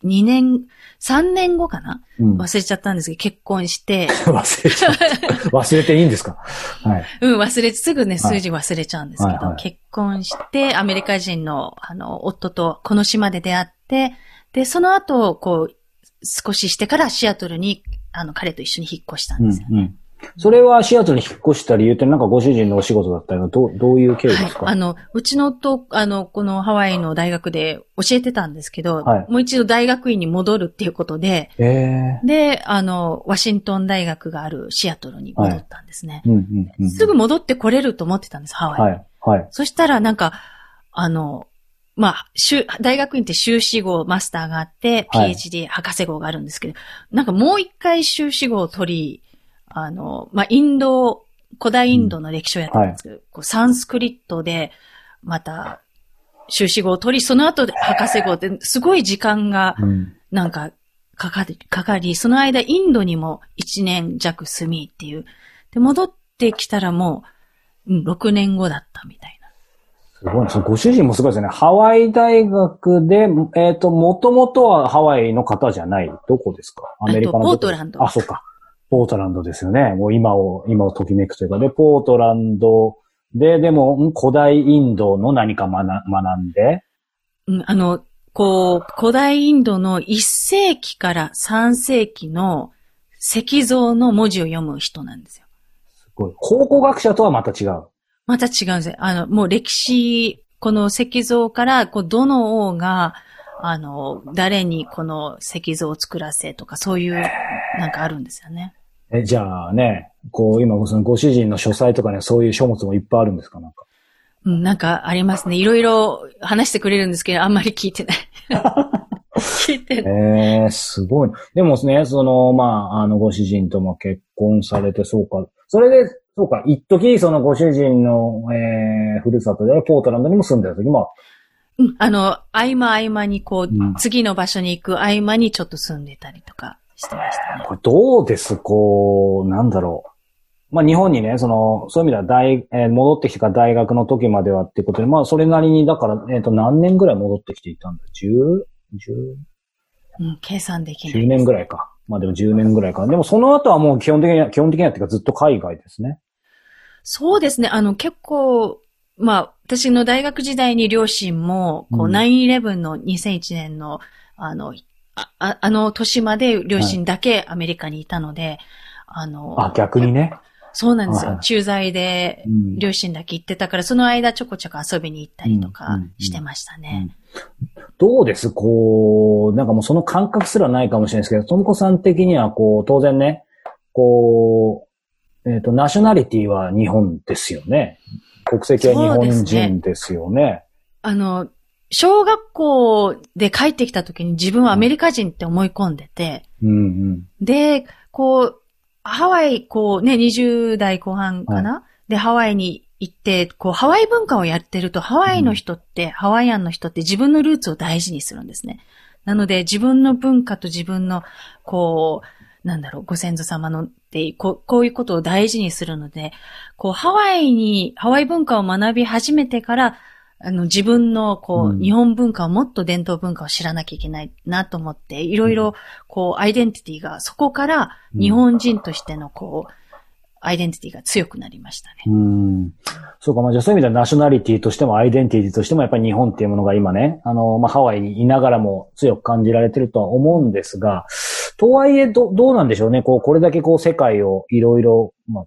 2年、3年後かな、うん、忘れちゃったんですけど、結婚して。忘れちゃった。忘れていいんですか？はい。うん、忘れ、すぐね、数字忘れちゃうんですけど、はいはいはい、結婚して、アメリカ人の、あの、夫とこの島で出会って、で、その後、こう、少ししてからシアトルに、あの、彼と一緒に引っ越したんですよね。うんうんそれはシアトルに引っ越した理由ってなんかご主人のお仕事だったりどう、どういう経緯ですか、はい、あの、うちのと、あの、このハワイの大学で教えてたんですけど、はい、もう一度大学院に戻るっていうことで、えー、で、あの、ワシントン大学があるシアトルに戻ったんですね。すぐ戻ってこれると思ってたんです、ハワイに。はい。はい、そしたらなんか、あの、まあ、大学院って修士号、マスターがあって、PhD、博士号があるんですけど、なんかもう一回修士号を取り、あの、まあ、インド、古代インドの歴史をやったんですけど、うんはい、こうサンスクリットで、また、修士号を取り、その後で博士号って、すごい時間が、なんか、かかり、かかり、その間インドにも1年弱住みっていう。で、戻ってきたらもう、うん、6年後だったみたいな。すごいね。そのご主人もすごいですね。ハワイ大学で、えっ、ー、と、もともとはハワイの方じゃない。どこですか？アメリカの。ポートランド。あ、そうか。ポートランドですよね。もう今を、今をときめくというか、で、ポートランドで、でも、古代インドの何か学学んで、うん、あの、こう、古代インドの1世紀から3世紀の石像の文字を読む人なんですよ。すごい。考古学者とはまた違う？また違うんですよ。あの、もう歴史、この石像から、こう、どの王が、あの、誰にこの石像を作らせとか、そういう、なんかあるんですよね。え、じゃあね、こう、今、そのご主人の書斎とかね、そういう書物もいっぱいあるんですか？なんか。うん、なんかありますね。いろいろ話してくれるんですけど、あんまり聞いてない。聞いてる。ええすごい。でもね、その、まあ、あの、ご主人とも結婚されて、そうか。それで、そうか、一時そのご主人の、えー、ふるさとであるポートランドにも住んでる時もうん、あの、合間合間にこう、うん次の場所に行く合間にちょっと住んでたりとかしてましたね。これどうです？こう、なんだろう。まあ日本にね、その、そういう意味では大、えー戻ってきてから大学の時まではっていうことで、まあそれなりに、だから、えっ、と何年ぐらい戻ってきていたんだ ?10、うん、計算でき10、ない。10年ぐらいか。まあでも10年ぐらいか。でもその後はもう基本的には、基本的にはっていうかずっと海外ですね。そうですね。あの、結構、まあ、私の大学時代に両親も、こう、うん9-11の2001年の、あの、あああの年まで両親だけアメリカにいたので、あの、あ、逆にね。そうなんですよ。はい駐在でうん両親だけ行ってたから、その間ちょこちょこ遊びに行ったりとうんかうんしてましたね。どうです？こう、なんかもうその感覚すらないかもしれないですけど、ともこさん的にはこう、当然ね、こう、えっ、と、ナショナリティは日本ですよね。国籍は日本人ですよね。あの、小学校で帰ってきた時に自分はアメリカ人って思い込んでて、うんうん。で、こう、ハワイ、こうね、20代後半かな、で、ハワイに行って、こう、ハワイ文化をやってると、ハワイの人って、ハワイアンの人って自分のルーツを大事にするんですね。なので、自分の文化と自分の、こう、なんだろう、ご先祖様のって、こう、こういうことを大事にするので、こう、ハワイに、ハワイ文化を学び始めてから、あの、自分の、こう、うん日本文化をもっと伝統文化を知らなきゃいけないなと思って、いろいろ、こう、アイデンティティが、そこから、日本人としての、こう、アイデンティティが強くなりましたね。うん。そうか、まあじゃあそういう意味ではナショナリティとしてもアイデンティティとしてもやっぱり日本っていうものが今ね、あの、まあハワイにいながらも強く感じられてるとは思うんですが、とはいえど、どうなんでしょうね。こう、これだけこう世界をいろいろ、まあ、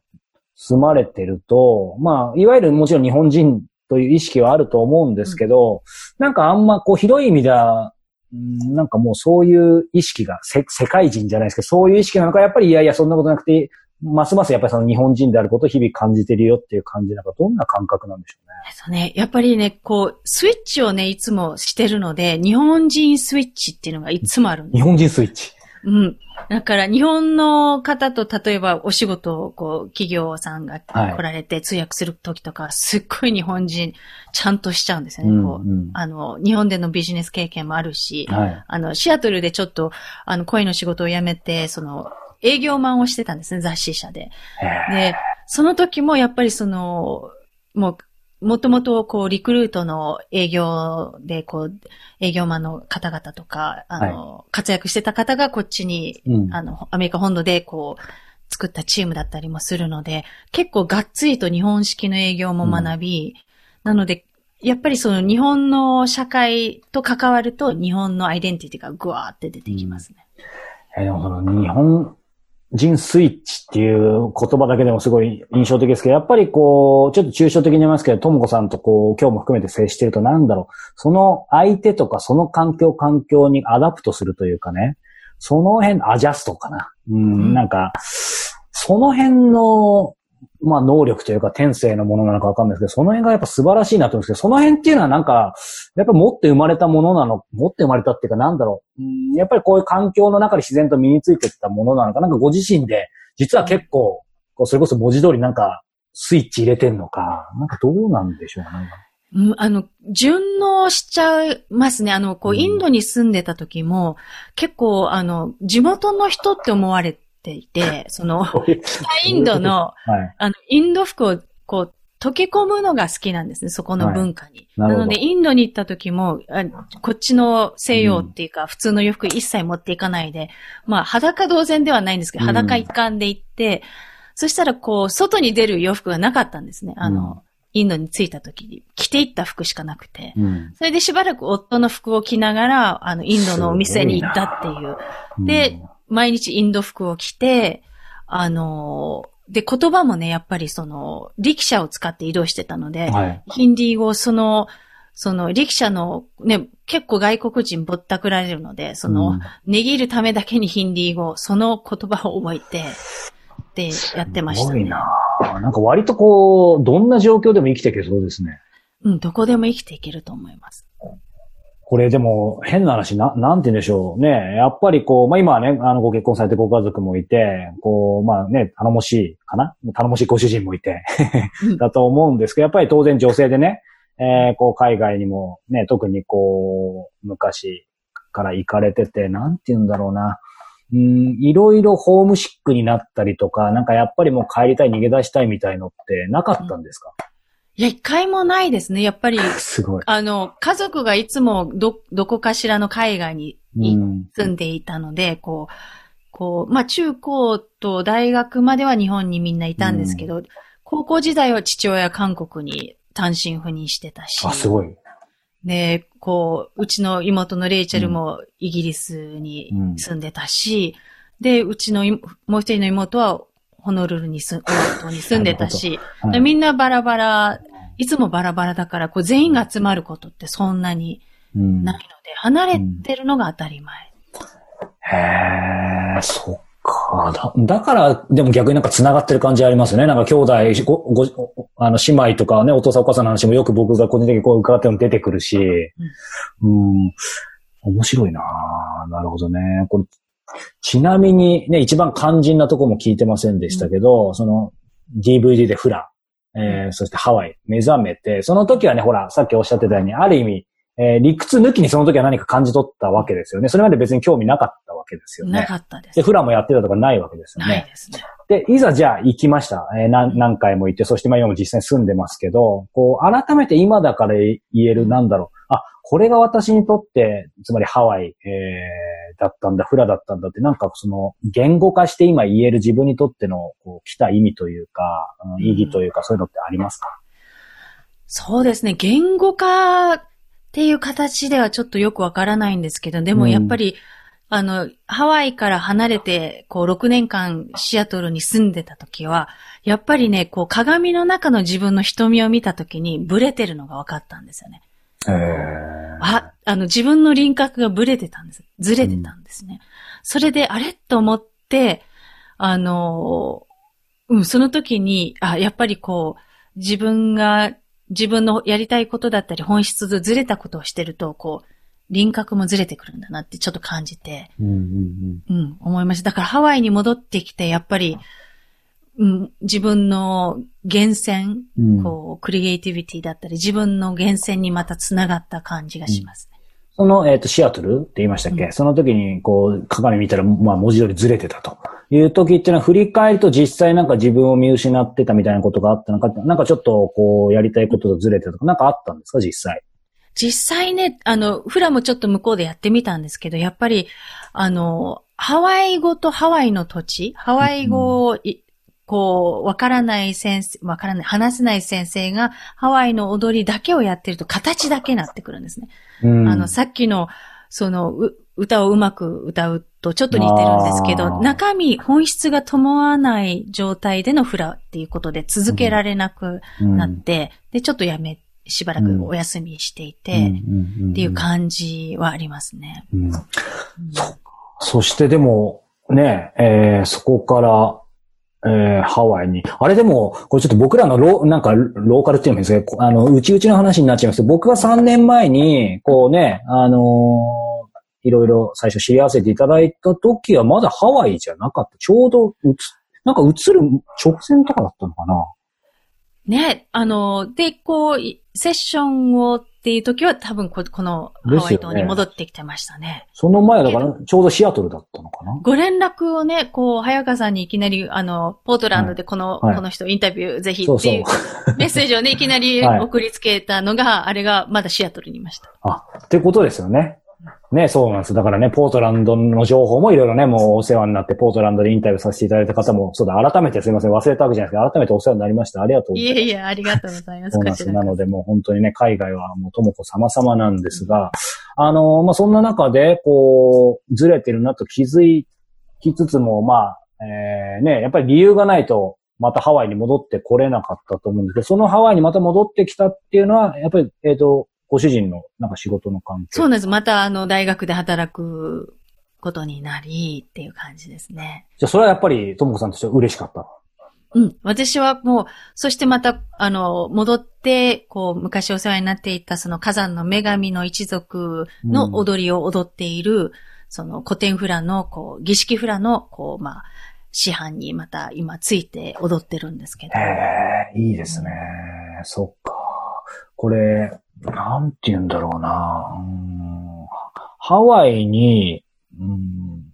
住まれてると、まあ、いわゆるもちろん日本人という意識はあると思うんですけど、なんかあんまこう広い意味では、うんなんかもうそういう意識が、せ世界人じゃないですけど、そういう意識なのか、やっぱりいやいや、そんなことなくて、ますますやっぱりその日本人であることを日々感じてるよっていう感じなんか、どんな感覚なんでしょうね。そうね。やっぱりね、こう、スイッチをね、いつもしてるので、日本人スイッチっていうのがいつもあるんです。日本人スイッチ。うん。だから、日本の方と、例えば、お仕事を、こう、企業さんがはい来られて通訳するときとか、すっごい日本人、ちゃんとしちゃうんですよね。うんこううんあの、日本でのビジネス経験もあるし、はい。あの、シアトルでちょっと、あの、声の仕事を辞めて、その、営業マンをしてたんですね、雑誌社で。へで、その時もやっぱりその、もう、もともとこう、リクルートの営業で、こう、営業マンの方々とか、あの、活躍してた方がこっちに、うん。あの、アメリカ本土でこう、作ったチームだったりもするので、結構がっつりと日本式の営業も学び、なので、やっぱりその日本の社会と関わると日本のアイデンティティがぐわーって出てきますね。えーでもその日本人スイッチっていう言葉だけでもすごい印象的ですけど、やっぱりこう、ちょっと抽象的に言いますけど、ともこさんとこう、今日も含めて接してるとなんだろう、その相手とかその環境環境に adapt するというかね、その辺、 adjust かな。うん、うん。なんか、その辺の、まあ能力というか天性のものなのかわかんないですけど、その辺がやっぱ素晴らしいなと思うんですけど、その辺っていうのはなんか、やっぱ持って生まれたものなの、持って生まれたっていうかなんだろう、うんやっぱりこういう環境の中で自然と身についていったものなのか、なんかご自身で、実は結構、こうそれこそ文字通りなんか、スイッチ入れてんのか、なんかどうなんでしょうかね。うん、あの、順応しちゃいますね。あの、こう、うんインドに住んでた時も、結構、あの、地元の人って思われていて、その、北インドの、はい。あの、インド服を、こう、溶け込むのが好きなんですね、そこの文化に。なるほどなので、インドに行った時も、あこっちの西洋っていうか、普通の洋服一切持っていかないで、まあ、裸同然ではないんですけど、うん裸一貫で行って、そしたら、こう、外に出る洋服がなかったんですね。あの、うんインドに着いた時に、着ていった服しかなくて。うんそれでしばらく夫の服を着ながら、あの、インドのお店に行ったっていう。で、毎日インド服を着て、あの、で、言葉もね、やっぱりその、力車を使って移動してたので、はい。ヒンディー語、その、その、力車の、ね、結構外国人ぼったくられるので、その、うん値切るためだけにヒンディー語、その言葉を覚えて、で、やってましたね。すごいななんか割とこう、どんな状況でも生きていけそうですね。うん、どこでも生きていけると思います。これでも変な話な、なんて言うんでしょうね。やっぱりこう、まあ今はね、あのご結婚されてご家族もいて、こう、まあね、頼もしいかな？頼もしいご主人もいて。だと思うんですけど、やっぱり当然女性でね、えー、こう海外にもね、特にこう、昔から行かれてて、なんて言うんだろうな。うん、いろいろホームシックになったりとか、なんかやっぱりもう帰りたい、逃げ出したいみたいのってなかったんですか、いや、一回もないですね。やっぱり、すごい。あの、家族がいつもど、どこかしらの海外に住んでいたので、うん、こう、こう、まあ中高と大学までは日本にみんないたんですけど、うん、高校時代は父親韓国に単身赴任してたし。あ、すごい。で、こう、うちの妹のレイチェルもイギリスに住んでたし、うん、で、うちのもう一人の妹はホノルルに住に住んでたし、はい、みんなバラバラ、いつもバラバラだから、こう全員が集まることってそんなにないので、離れてるのが当たり前。へえ、そっか。だだから、でも逆になんか繋がってる感じありますね。なんか兄弟、ご、ご、あの、姉妹とかね、お父さんお母さんの話もよく僕が個人的にこう伺っても出てくるし、うん、うん面白いななるほどね。これ、ちなみにね、一番肝心なとこも聞いてませんでしたけど、うん、その DVD でフラ、えー、そしてハワイ目覚めて、その時はね、ほら、さっきおっしゃってたように、ある意味、えー、理屈抜きにその時は何か感じ取ったわけですよね。それまで別に興味なかったわけですよね。なかったです。で、フラもやってたとかないわけですよね。ないですね。で、いざじゃあ行きました。えー、何何回も行って、そして今も実際に住んでますけど、こう、改めて今だから言える、なんだろう。あ、これが私にとって、つまりハワイ、えー、だったんだ、フラだったんだって、なんかその、言語化して今言える自分にとっての、こう、来た意味というか、意義というか、そういうのってありますか、そうですね。言語化っていう形ではちょっとよくわからないんですけど、でもやっぱり、うん、あの、ハワイから離れて、こう、6年間シアトルに住んでた時は、やっぱりね、こう、鏡の中の自分の瞳を見た時に、ブレてるのが分かったんですよね。あ、あの、自分の輪郭がブレてたんです。ずれてたんですね。うん、それで、あれ？と思って、あの、うん、その時に、あ、やっぱりこう、自分が自分のやりたいことだったり本質とずれたことをしてると、こう、輪郭もずれてくるんだなってちょっと感じて、うん、うんうん、思いました。だからハワイに戻ってきて、やっぱり、うん、自分の源泉、うん、こう、クリエイティビティだったり、自分の源泉にまた繋がった感じがしますね。その、えっ、ー、と、シアトルって言いましたっけ、その時に、こう、鏡見たら、まあ、文字通りずれてたと。いう時っていうのは振り返ると実際なんか自分を見失ってたみたいなことがあったのか、なんかちょっとこうやりたいこととずれてたとか、なんかあったんですか？実際。実際ね、あの、フラもちょっと向こうでやってみたんですけど、やっぱり、あの、ハワイ語とハワイの土地、ハワイ語を、うん、こう、わからない先生、わからない、話せない先生がハワイの踊りだけをやってると形だけなってくるんですね。うん、あの、さっきの、その、歌をうまく歌うとちょっと似てるんですけど、中身、本質が伴わない状態でのフラっていうことで続けられなくなって、うん、で、ちょっとやめ、しばらくお休みしていて、っていう感じはありますね。うん、そしてでも、ね、えー、そこから、えー、ハワイに。あれでも、これちょっと僕らのローなんか、ローカルっていうんですけど、あの、うちうちの話になっちゃいます、僕が3年前に、こうね、あのーいろいろ最初知り合わせていただいた時はまだハワイじゃなかった。ちょうどうつ、なんか映る直前とかだったのかなね、あの、で、こう、セッションをっていう時は多分ここのハワイ島に戻ってきてましたね。ねその前だから、ちょうどシアトルだったのかな？ご連絡をね、こう、早川さんにいきなり、あの、ポートランドでこの、はい、この人インタビューぜひっていう メッセージをね、いきなり送りつけたのが、はい、あれがまだシアトルにいました。あ、ってことですよね。ね、そうなんです。だからね、ポートランドの情報もいろいろね、もうお世話になって、ポートランドでインタビューさせていただいた方も、そうだ、改めてすいません、忘れたわけじゃないですけど、改めてお世話になりました。ありがとうございます。いえいえ、ありがとうございます。そうなんです。なので、もう本当にね、海外はもうともこ様々なんですが、あの、まあ、そんな中で、こう、ずれてるなと気づきつつも、まあ、えー、ね、やっぱり理由がないと、またハワイに戻ってこれなかったと思うんですけど、そのハワイにまた戻ってきたっていうのは、やっぱり、えっ、ー、と、ご主人のなんか仕事の関係そうなんです。またあの大学で働くことになりっていう感じですね。じゃあそれはやっぱりともこさんとしては嬉しかった？うん。私はもう、そしてまた、あの、戻って、こう、昔お世話になっていた、その火山の女神の一族の踊りを踊っている、その古典フラの、こう、儀式フラの、こう、まあ、師範にまた今ついて踊ってるんですけど。へえ、いいですね。そっか。これ、なんて言うんだろうな。うんハワイに、うん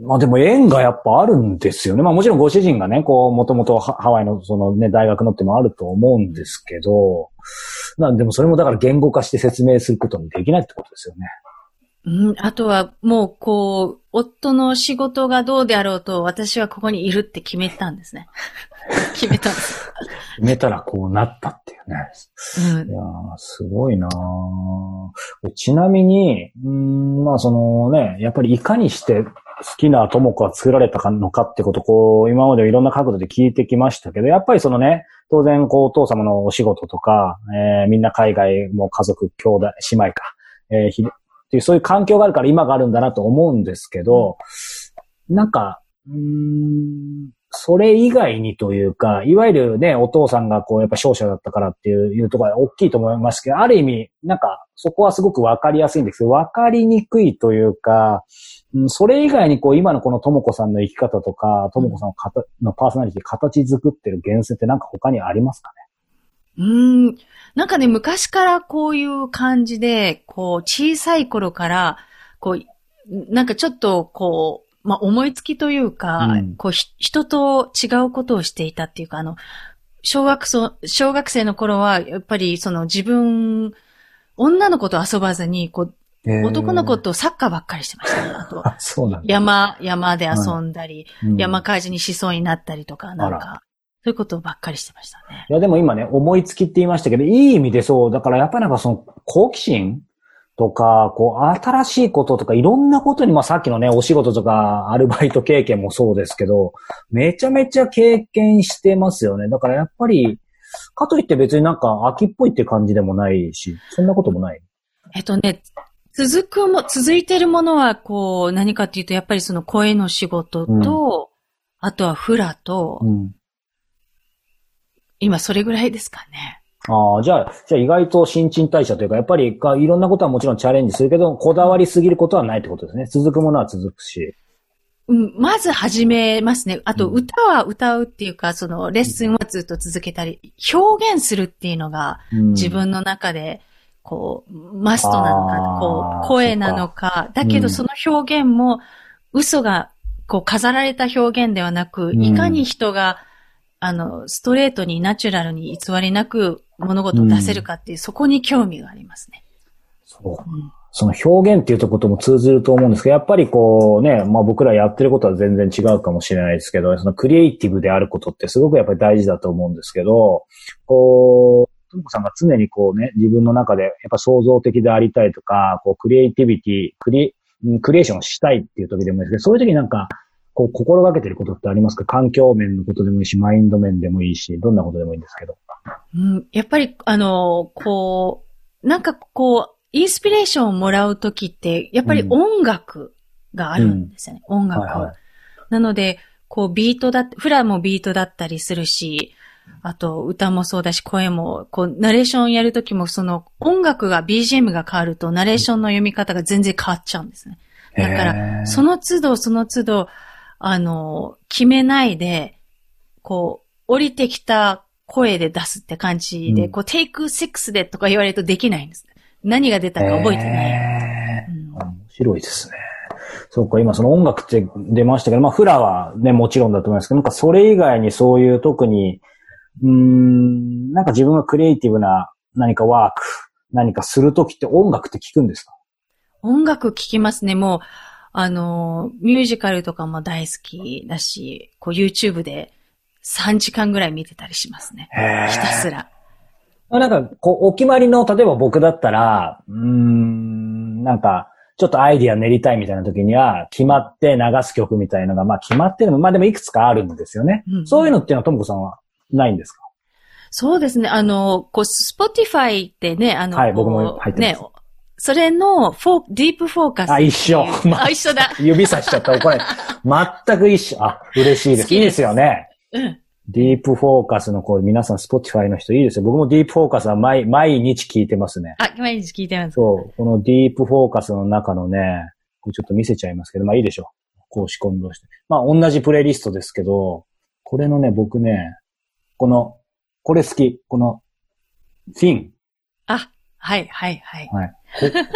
まあでも縁がやっぱあるんですよね。まあもちろんご主人がね、こう、もともとハワイのそのね、大学のってもあると思うんですけど、なんでもそれもだから言語化して説明することもできないってことですよね。うん、あとは、もう、こう、夫の仕事がどうであろうと、私はここにいるって決めたんですね。決めたんです。決めたらこうなったっていうね。うんいやーすごいなーちなみに、うーん、まあそのね、やっぱりいかにして好きな智子は作られたのかってことをこう、今までいろんな角度で聞いてきましたけど、やっぱりそのね、当然こうお父様のお仕事とか、えーみんな海外も家族、兄弟、姉妹か、えーひっていうそういう環境があるから今があるんだなと思うんですけど、なんか、うーんそれ以外にというか、いわゆるね、お父さんがこう、やっぱ勝者だったからっていういうところは大きいと思いますけど、ある意味、なんか、そこはすごくわかりやすいんですけど、わかりにくいというか、うんそれ以外にこう、今のこのともこさんの生き方とか、ともこさんののパーソナリティ形作ってる源泉ってなんか他にありますかね？うん。なんかね、昔からこういう感じで、こう、小さい頃から、こう、なんかちょっと、こう、まあ、思いつきというか、うんこう、ひ人と違うことをしていたっていうか、あの、小学生、小学生の頃は、やっぱりその自分、女の子と遊ばずに、こう、男の子とサッカーばっかりしてましたね。あと、あ、そうなんだ。山、山で遊んだり、うん山火事にしそうになったりとか、なんあか、そういうことばっかりしてましたね。いや、でも今ね、思いつきって言いましたけど、いい意味でそう。だからやっぱりなんかその好奇心とか、こう、新しいこととか、いろんなことに、まあさっきのね、お仕事とか、アルバイト経験もそうですけど、めちゃめちゃ経験してますよね。だからやっぱり、かといって別になんか秋っぽいって感じでもないし、そんなこともない。えっとね、続くも、続いてるものは、こう、何かっていうと、やっぱりその声の仕事と、あとはフラと、うん。今それぐらいですかね。ああ、じゃあ、じゃあ意外と新陳代謝というか、やっぱりかいろんなことはもちろんチャレンジするけど、こだわりすぎることはないってことですね。続くものは続くし。うん、まず始めますね。あと、うん歌は歌うっていうか、その、レッスンはずっと続けたり、表現するっていうのが、うん自分の中で、こう、マストなのあか、ーこう、声なのか、だけうんどその表現も、嘘が、こう、飾られた表現ではなく、んいかに人が、あの、ストレートにナチュラルに偽りなく物事を出せるかっていう、そこに興味がありますね。そう。その表現っていうとことも通ずると思うんですけど、やっぱりこうね、まあ僕らやってることは全然違うかもしれないですけど、そのクリエイティブであることってすごくやっぱり大事だと思うんですけど、こう、ともこさんが常にこうね、自分の中でやっぱ創造的でありたいとか、こうクリエイティビティ、クリ、クリエーションしたいっていう時でもいいですけど、そういう時なんか、こう心がけてることってありますか？環境面のことでもいいし、マインド面でもいいし、どんなことでもいいんですけど。うん、やっぱり、あの、こう、なんかこう、インスピレーションをもらうときって、やっぱり音楽があるんですよね。音楽、はいはい。なので、こう、ビートだって、フラもビートだったりするし、あと、歌もそうだし、声も、こう、ナレーションやるときも、その、音楽が、BGM が変わると、ナレーションの読み方が全然変わっちゃうんですね。だから、その、の都度その都度、あの、決めないで、こう、降りてきた声で出すって感じで、うんこう、テイク6でとか言われるとできないんです。何が出たか覚えてない。へーうん面白いですね。そうか、今その音楽って出ましたけど、まあフラはね、もちろんだと思いますけど、なんかそれ以外にそういう特に、うーん、なんか自分がクリエイティブな何かワーク、何かするときって音楽って聞くんですか？音楽聴きますね。もう、あの、ミュージカルとかも大好きだし、こう YouTube で3時間ぐらい見てたりしますね。へひたすら。なんか、こう、お決まりの、例えば僕だったら、うーん、なんか、ちょっとアイディア練りたいみたいな時には、決まって流す曲みたいのが、まあ決まってるの、まあでもいくつかあるんですよね。うんそういうのっていうのはともこさんはないんですか？そうですね。あの、こう、Spotify ってね、あの、はい僕も入ってますね、それのフォー、ディープフォーカスあ。一緒 あ、一緒だ。指さしちゃった。これ、全く一緒。あ、嬉しいです。いいですよね。うん。ディープフォーカスのこれ皆さん、スポティファイの人いいですよ。僕も Deep Focus は毎毎日聞いてますね。あ、毎日聞いてます。そう。この Deep Focus の中のね、これちょっと見せちゃいますけど、まあいいでしょう。公式混同して。まあ同じプレイリストですけど、これのね、僕ね、この、これ好き。この、フィン。あ、はい、はい、はい。はい。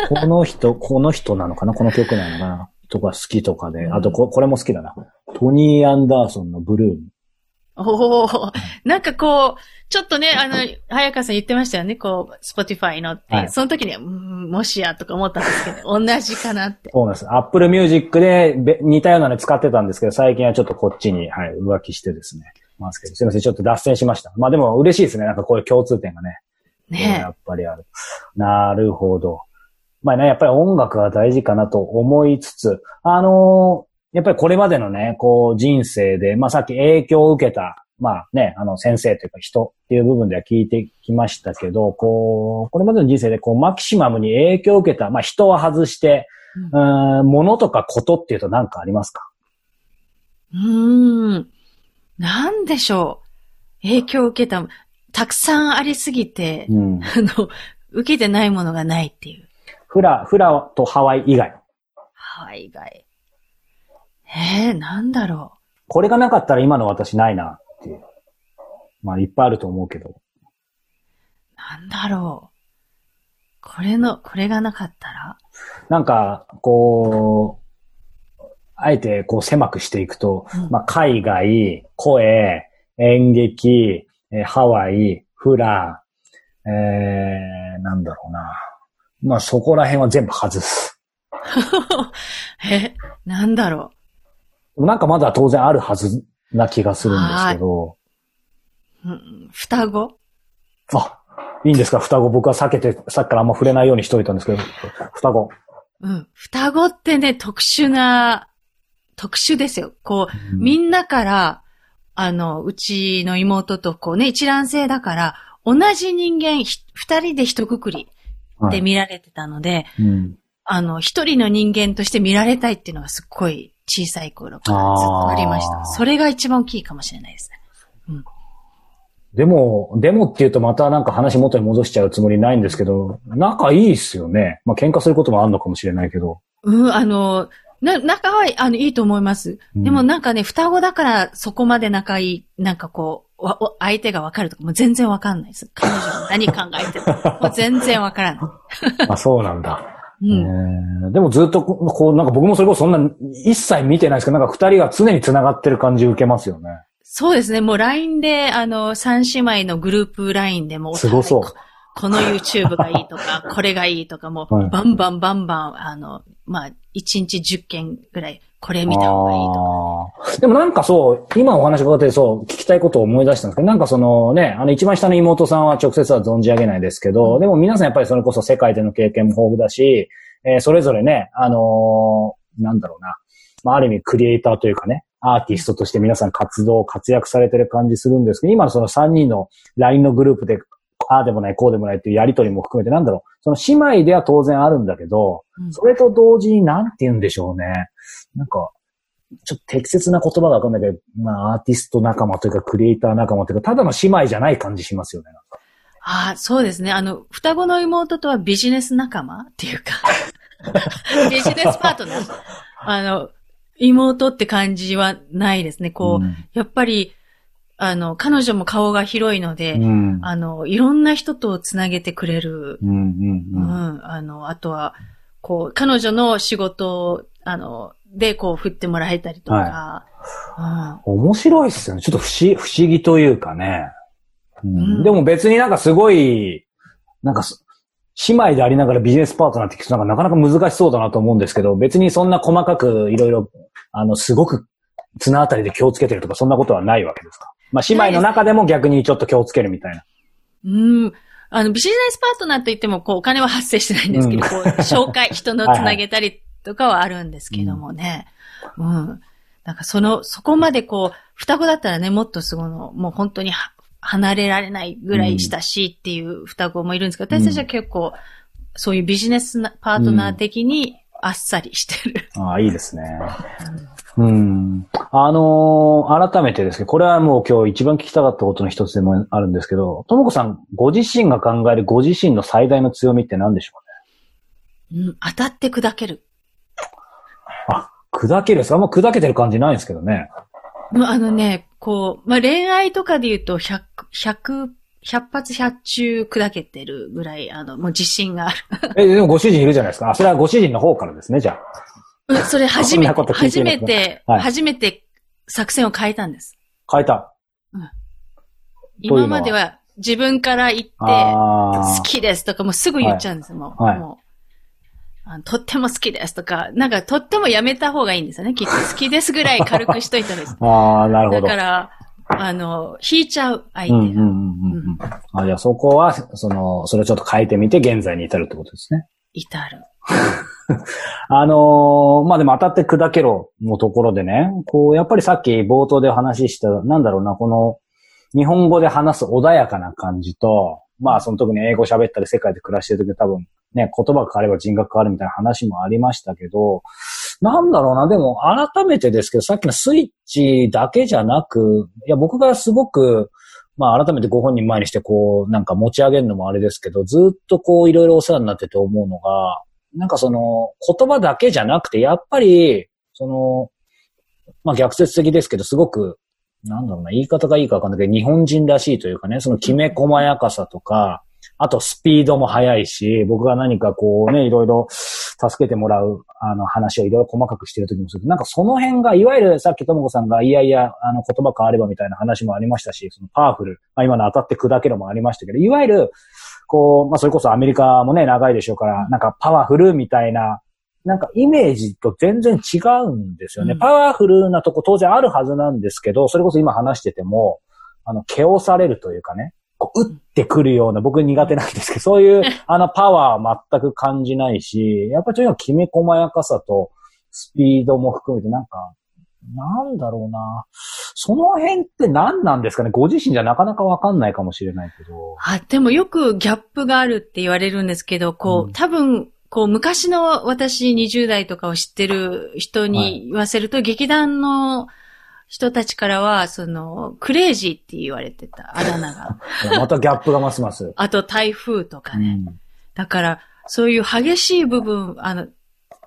こ この人、この人なのかな？この曲なのかな？とか好きとかで。あとこ、これも好きだな。トニー・アンダーソンの Bloom。おおなんかこう、ちょっとね、あの、早川さん言ってましたよね、こう、 Spotify のって。はいその時にもしやとか思ったんですけど、同じかなって。そうなんです。 Apple Music でべ似たようなの使ってたんですけど、最近はちょっとこっちに、はい、浮気してですね。ますけど、すいません、ちょっと脱線しました。まあでも嬉しいですね。なんかこういう共通点がね。ねやっぱりある。なるほど。まあね、やっぱり音楽が大事かなと思いつつ、あのーやっぱりこれまでのね、こう人生で、まあさっき影響を受けた、まあね、あの先生というか人っていう部分では聞いてきましたけど、こう、これまでの人生でこうマキシマムに影響を受けた、まあ人は外して、うーん、物とかことっていうと何かありますか？うーん。なんでしょう。影響を受けた、たくさんありすぎて、うん。あの、受けてないものがないっていう。フラ、フラとハワイ以外。ハワイ以外。えー、なんだろこれがなかったら今の私ないなっていう。まあいっぱいあると思うけど。う。なんだろう。これの、これがなかったら？なんか、こう、あえてこう狭くしていくと、うんまあ海外、声、演劇、えーハワイ、フラ、えー、なんだろうな。まあそこら辺は全部外す。え、なんだろなんかまだ当然あるはずな気がするんですけど。う。うん、双子？あ、いいんですか？双子。僕は避けて、さっきからあんま触れないようにしといたんですけど。双子。うん。双子ってね、特殊な、特殊ですよ。こう、みんなから、あの、うちの妹とこうね、一卵性だから、同じ人間、ひ二人で一括りはいで見られてたので、うんあの、一人の人間として見られたいっていうのがすっごい小さい頃からずっとありました。それが一番大きいかもしれないですね。でも、でもって言うとまたなんか話元に戻しちゃうつもりないんですけど、仲いいっすよね。まあ喧嘩することもあるのかもしれないけど。うん、あの、な、仲は、あの、いいと思います。うんでもなんかね、双子だからそこまで仲いい、なんかこう、相手がわかるとか、もう全然わかんないです。彼女が何考えてるか。もう全然わからない。あ、そうなんだ。うん。えーでもずっとここう、なんか僕もそれこそそんな一切見てないですけど、なんか二人が常に繋がってる感じ受けますよね。そうですね。もう LINE で、あの、三姉妹のグループ LINE でもお互いすごそうここの YouTube がいいとか、これがいいとかもはい、バンバンバンバン、あの、まあ、1日10件ぐらい、これ見た方がいいとか。でもなんかそう、今お話伺ってそう、聞きたいことを思い出したんですけど、なんかそのね、あの一番下の妹さんは直接は存じ上げないですけど、でも皆さんやっぱりそれこそ世界での経験も豊富だし、えーそれぞれね、あのーなんだろうな、まあある意味クリエイターというかね、アーティストとして皆さん活動、活躍されてる感じするんですけど、今のその3人の LINE のグループで、ああでもない、こうでもないっていうやりとりも含めて、なんだろう、その姉妹では当然あるんだけど、うん。それと同時になんて言うんでしょうね。なんか、ちょっと適切な言葉がわかんないけど、まあ、アーティスト仲間というか、クリエイター仲間というか、ただの姉妹じゃない感じしますよね。なんかああ、そうですね。あの、双子の妹とはビジネス仲間っていうか、ビジネスパートナー。あの、妹って感じはないですね。こう、うんやっぱり、あの、彼女も顔が広いので、うん。あの、いろんな人とつなげてくれる。うん、うん。あの、あとは、こう、彼女の仕事を、あの、で、こう、振ってもらえたりとか、面白いっすよね。ちょっと不思不思議というかね。うんうんでも別になんかすごい、なんかす、姉妹でありながらビジネスパートナーって聞くとなんかなかなか難しそうだなと思うんですけど、別にそんな細かくいろいろ、あの、すごく綱あたりで気をつけてるとか、そんなことはないわけですか？まあ、姉妹の中でも逆にちょっと気をつけるみたいな。うん。うん。あの、ビジネスパートナーといっても、こう、お金は発生してないんですけど、こう、紹介、人のつなげたりとかはあるんですけどもね。うん。なんかその、そこまでこう、双子だったらね、もっとすごいの、もう本当には離れられないぐらい親しいっていう双子もいるんですけど、うん私たちは結構、そういうビジネスなパートナー的にあっさりしてる。ああ、いいですね。うん。あのー改めてですけど、これはもう今日一番聞きたかったことの一つでもあるんですけど、ともこさん、ご自身が考えるご自身の最大の強みって何でしょうん、当たって砕ける。砕けるですあんま砕けてる感じないんですけどね。もうあのね、こう、まあ、恋愛とかで言うと100、100、100発100中砕けてるぐらい、あの、もう自信がある。え、でもご主人いるじゃないですか。あ、それはご主人の方からですね、じゃあ。うんそれ初めて、初めて、はい初めて作戦を変えたんです。変えた。うのは今までは自分から言って、あ好きですとかもうすぐ言っちゃうんですよ、もう。はいもうあのとっても好きですとか、なんかとってもやめた方がいいんですよね、きっと。好きですぐらい軽くしといたらいいです。あ。ああ、なるほど。だから、あの、引いちゃう相手が。うんうんうんうんうん。あ、じゃあそこは、その、それをちょっと変えてみて現在に至るってことですね。至る。あのーまあ、でも当たって砕けろのところでね、こう、やっぱりさっき冒頭でお話しした、なんだろうな、この、日本語で話す穏やかな感じと、まあ、その特に英語喋ったり世界で暮らしてる時多分、ね、言葉が変われば人格変わるみたいな話もありましたけど、なんだろうな、でも改めてですけど、さっきのスイッチだけじゃなく、いや、僕がすごく、まあ改めてご本人前にしてこう、なんか持ち上げるのもあれですけど、ずっとこういろいろお世話になってて思うのが、なんかその言葉だけじゃなくて、やっぱり、その、まあ逆説的ですけど、すごく、なんだろうな、言い方がいいかわかんないけど、日本人らしいというかね、そのきめ細やかさとか、あとスピードも速いし、僕が何かこうね、いろいろ助けてもらう、あの話をいろいろ細かくしてる時もすると、なんかその辺が、いわゆるさっきともこさんが、いやいや、あの言葉変わればみたいな話もありましたし、そのパワフル、まあ今の当たって砕けろもありましたけど、いわゆる、こう、まあそれこそアメリカもね、長いでしょうから、なんかパワフルみたいな、なんかイメージと全然違うんですよね。うんパワフルなとこ当然あるはずなんですけど、それこそ今話してても、あの、毛をされるというかね、こう打ってくるような、僕苦手なんですけど、そういう、あの、パワーは全く感じないし、やっぱりとにかくきめ細やかさと、スピードも含めて、なんか、なんだろうな。その辺って何なんですかね？ご自身じゃなかなかわかんないかもしれないけど。あ、でもよくギャップがあるって言われるんですけど、こう、うん多分、こう、昔の私20代とかを知ってる人に言わせると、劇団の人たちからは、その、クレイジーって言われてた、あだ名が。またギャップがますます。あと、台風とかね。うんだから、そういう激しい部分、あの、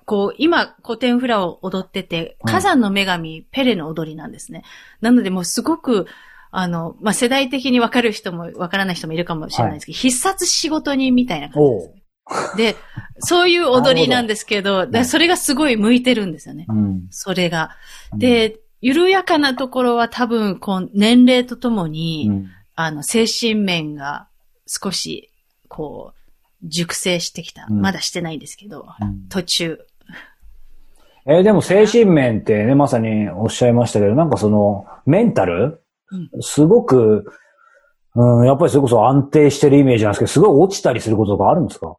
こう、今、古典フラを踊ってて、うん火山の女神、ペレの踊りなんですね。なので、もうすごく、あの、まあ、世代的に分かる人も分からない人もいるかもしれないですけど、必殺仕事人みたいな感じです。で、そういう踊りなんですけど、でそれがすごい向いてるんですよね。うん。それが。で、緩やかなところは多分、こう、年齢とともに、うん。あの、精神面が少し、こう、熟成してきた。うん。まだしてないんですけど、うん。途中。えーでも精神面ってね、まさにおっしゃいましたけど、なんかその、メンタル？うん。すごく、うん、やっぱりそれこそ安定してるイメージなんですけど、すごい落ちたりすることがあるんですか？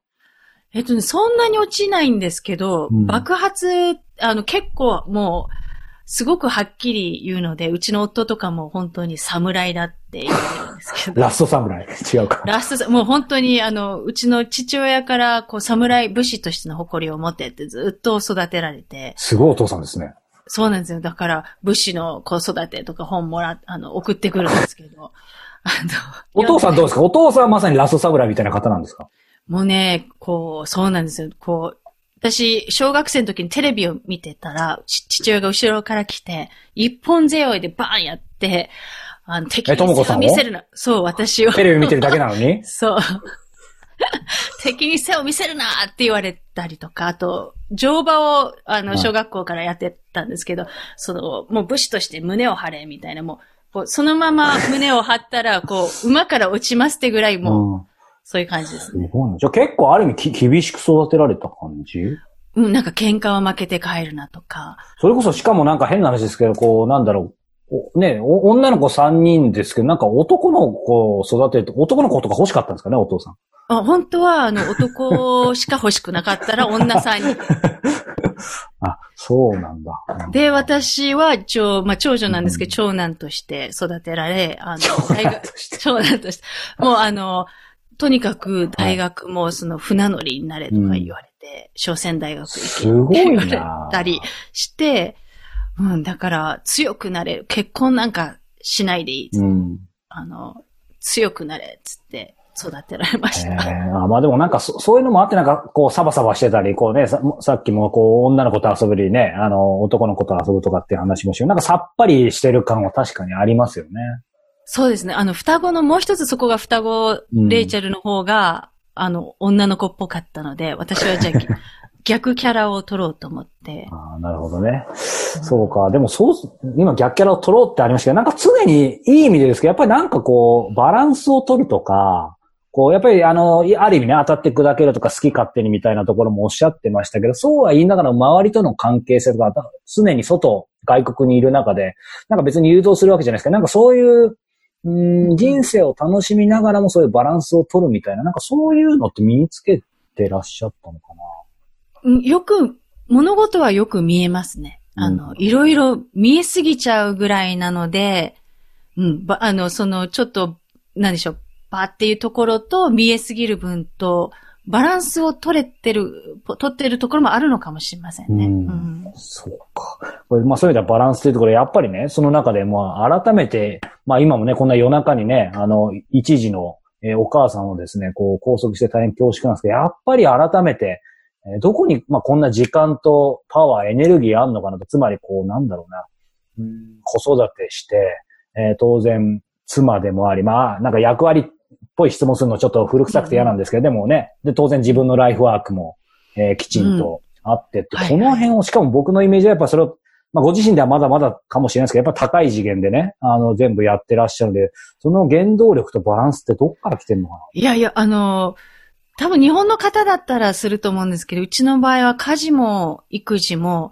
えっとね、そんなに落ちないんですけど、うん。爆発、あの、結構もう、すごくはっきり言うので、うちの夫とかも本当に侍だって言ってるんですけど。ラストサムライ。違うか。ラストさ、もう本当にあの、うちの父親から、こう、侍武士としての誇りを持ってってずっと育てられて、すごいお父さんですね。そうなんですよ。だから、武士の子育てとか本もら、あの、送ってくるんですけど、あの、お父さんどうですか？お父さんはまさにラストサムライみたいな方なんですか？もうね、こう、そうなんですよ。こう、私、小学生の時にテレビを見てたら、ち父親が後ろから来て、一本背負いでバーンやって、あの、敵に背を？を見せるな。そう、私を。テレビ見てるだけなのに？そう。敵に背を見せるなって言われたりとか、あと、乗馬を、あの、はい小学校からやってたんですけど、その、もう武士として胸を張れ、みたいな、もう、こうそのまま胸を張ったら、こう、馬から落ちますってぐらい、もう、うん。そういう感じですすね。じゃあ結構ある意味き厳しく育てられた感じ？うん、なんか喧嘩は負けて帰るなとか、それこそしかもなんか変な話ですけど、こう、なんだろう。おね、お女の子3人ですけど、なんか男の子を育てると、男の子とか欲しかったんですかね、お父さん？あ本当は、あの、男しか欲しくなかったら 女さんに。あ、そうなんだ。うんで、私は、長、まあ、長女なんですけど、長男として育てられ、あの、大学、として長男として、もうあの、とにかく大学もその船乗りになれとか言われて、商船大学行けすごいな言われたりして、うん、だから強くなれる。結婚なんかしないでいい。うん。あの、強くなれ、つって育てられましえた。ーあまあでもなんかそそういうのもあってなんかこうサバサバしてたり、こうね、ささっきもこう女の子と遊ぶよりね、あの男の子と遊ぶとかっていう話もしよう。なんかさっぱりしてる感は確かにありますよね。そうですね。あの、双子の、もう一つそこが双子、うんレイチェルの方が、あの、女の子っぽかったので、私はじゃあ、逆キャラを取ろうと思って。ああ、なるほどね。そうか。でもそう、今逆キャラを取ろうってありましたけど、なんか常にいい意味でですけど、やっぱりなんかこう、バランスを取るとか、こう、やっぱりあの、いある意味ね、当たって砕けるとか好き勝手にみたいなところもおっしゃってましたけど、そうは言いながら周りとの関係性とか、常に外、外国にいる中で、なんか別に誘導するわけじゃないですけど、なんかそういう、うん、人生を楽しみながらもそういうバランスを取るみたいな、なんかそういうのって身につけてらっしゃったのかな？うんよく、物事はよく見えますね。あの、うんいろいろ見えすぎちゃうぐらいなので、うん、ば、あの、その、ちょっと、なんでしょう、バーっていうところと見えすぎる分と、バランスを取れてる、ぽ取ってるところもあるのかもしれませんね。うんうんそうか。これ、まあそういう意味ではバランスというところで、やっぱりね、その中で、まあ改めて、まあ今もね、こんな夜中にね、あの、一時の、えーお母さんをですね、こう拘束して大変恐縮なんですけど、やっぱり改めて、えーどこに、まあこんな時間とパワー、エネルギーあんのかなと、つまりこう、なんだろうな、うん子育てして、えー当然、妻でもあり、まあ、なんか役割っぽい質問するのちょっと古臭くて嫌なんですけど、でもね、で、当然自分のライフワークも、えーきちんとあってって、はいこの辺を、しかも僕のイメージはやっぱそれを、まあご自身ではまだまだかもしれないですけど、やっぱ高い次元でね、あの、全部やってらっしゃるんで、その原動力とバランスってどっから来てんのかいやいや、あの、多分日本の方だったらすると思うんですけど、うちの場合は家事も育児も、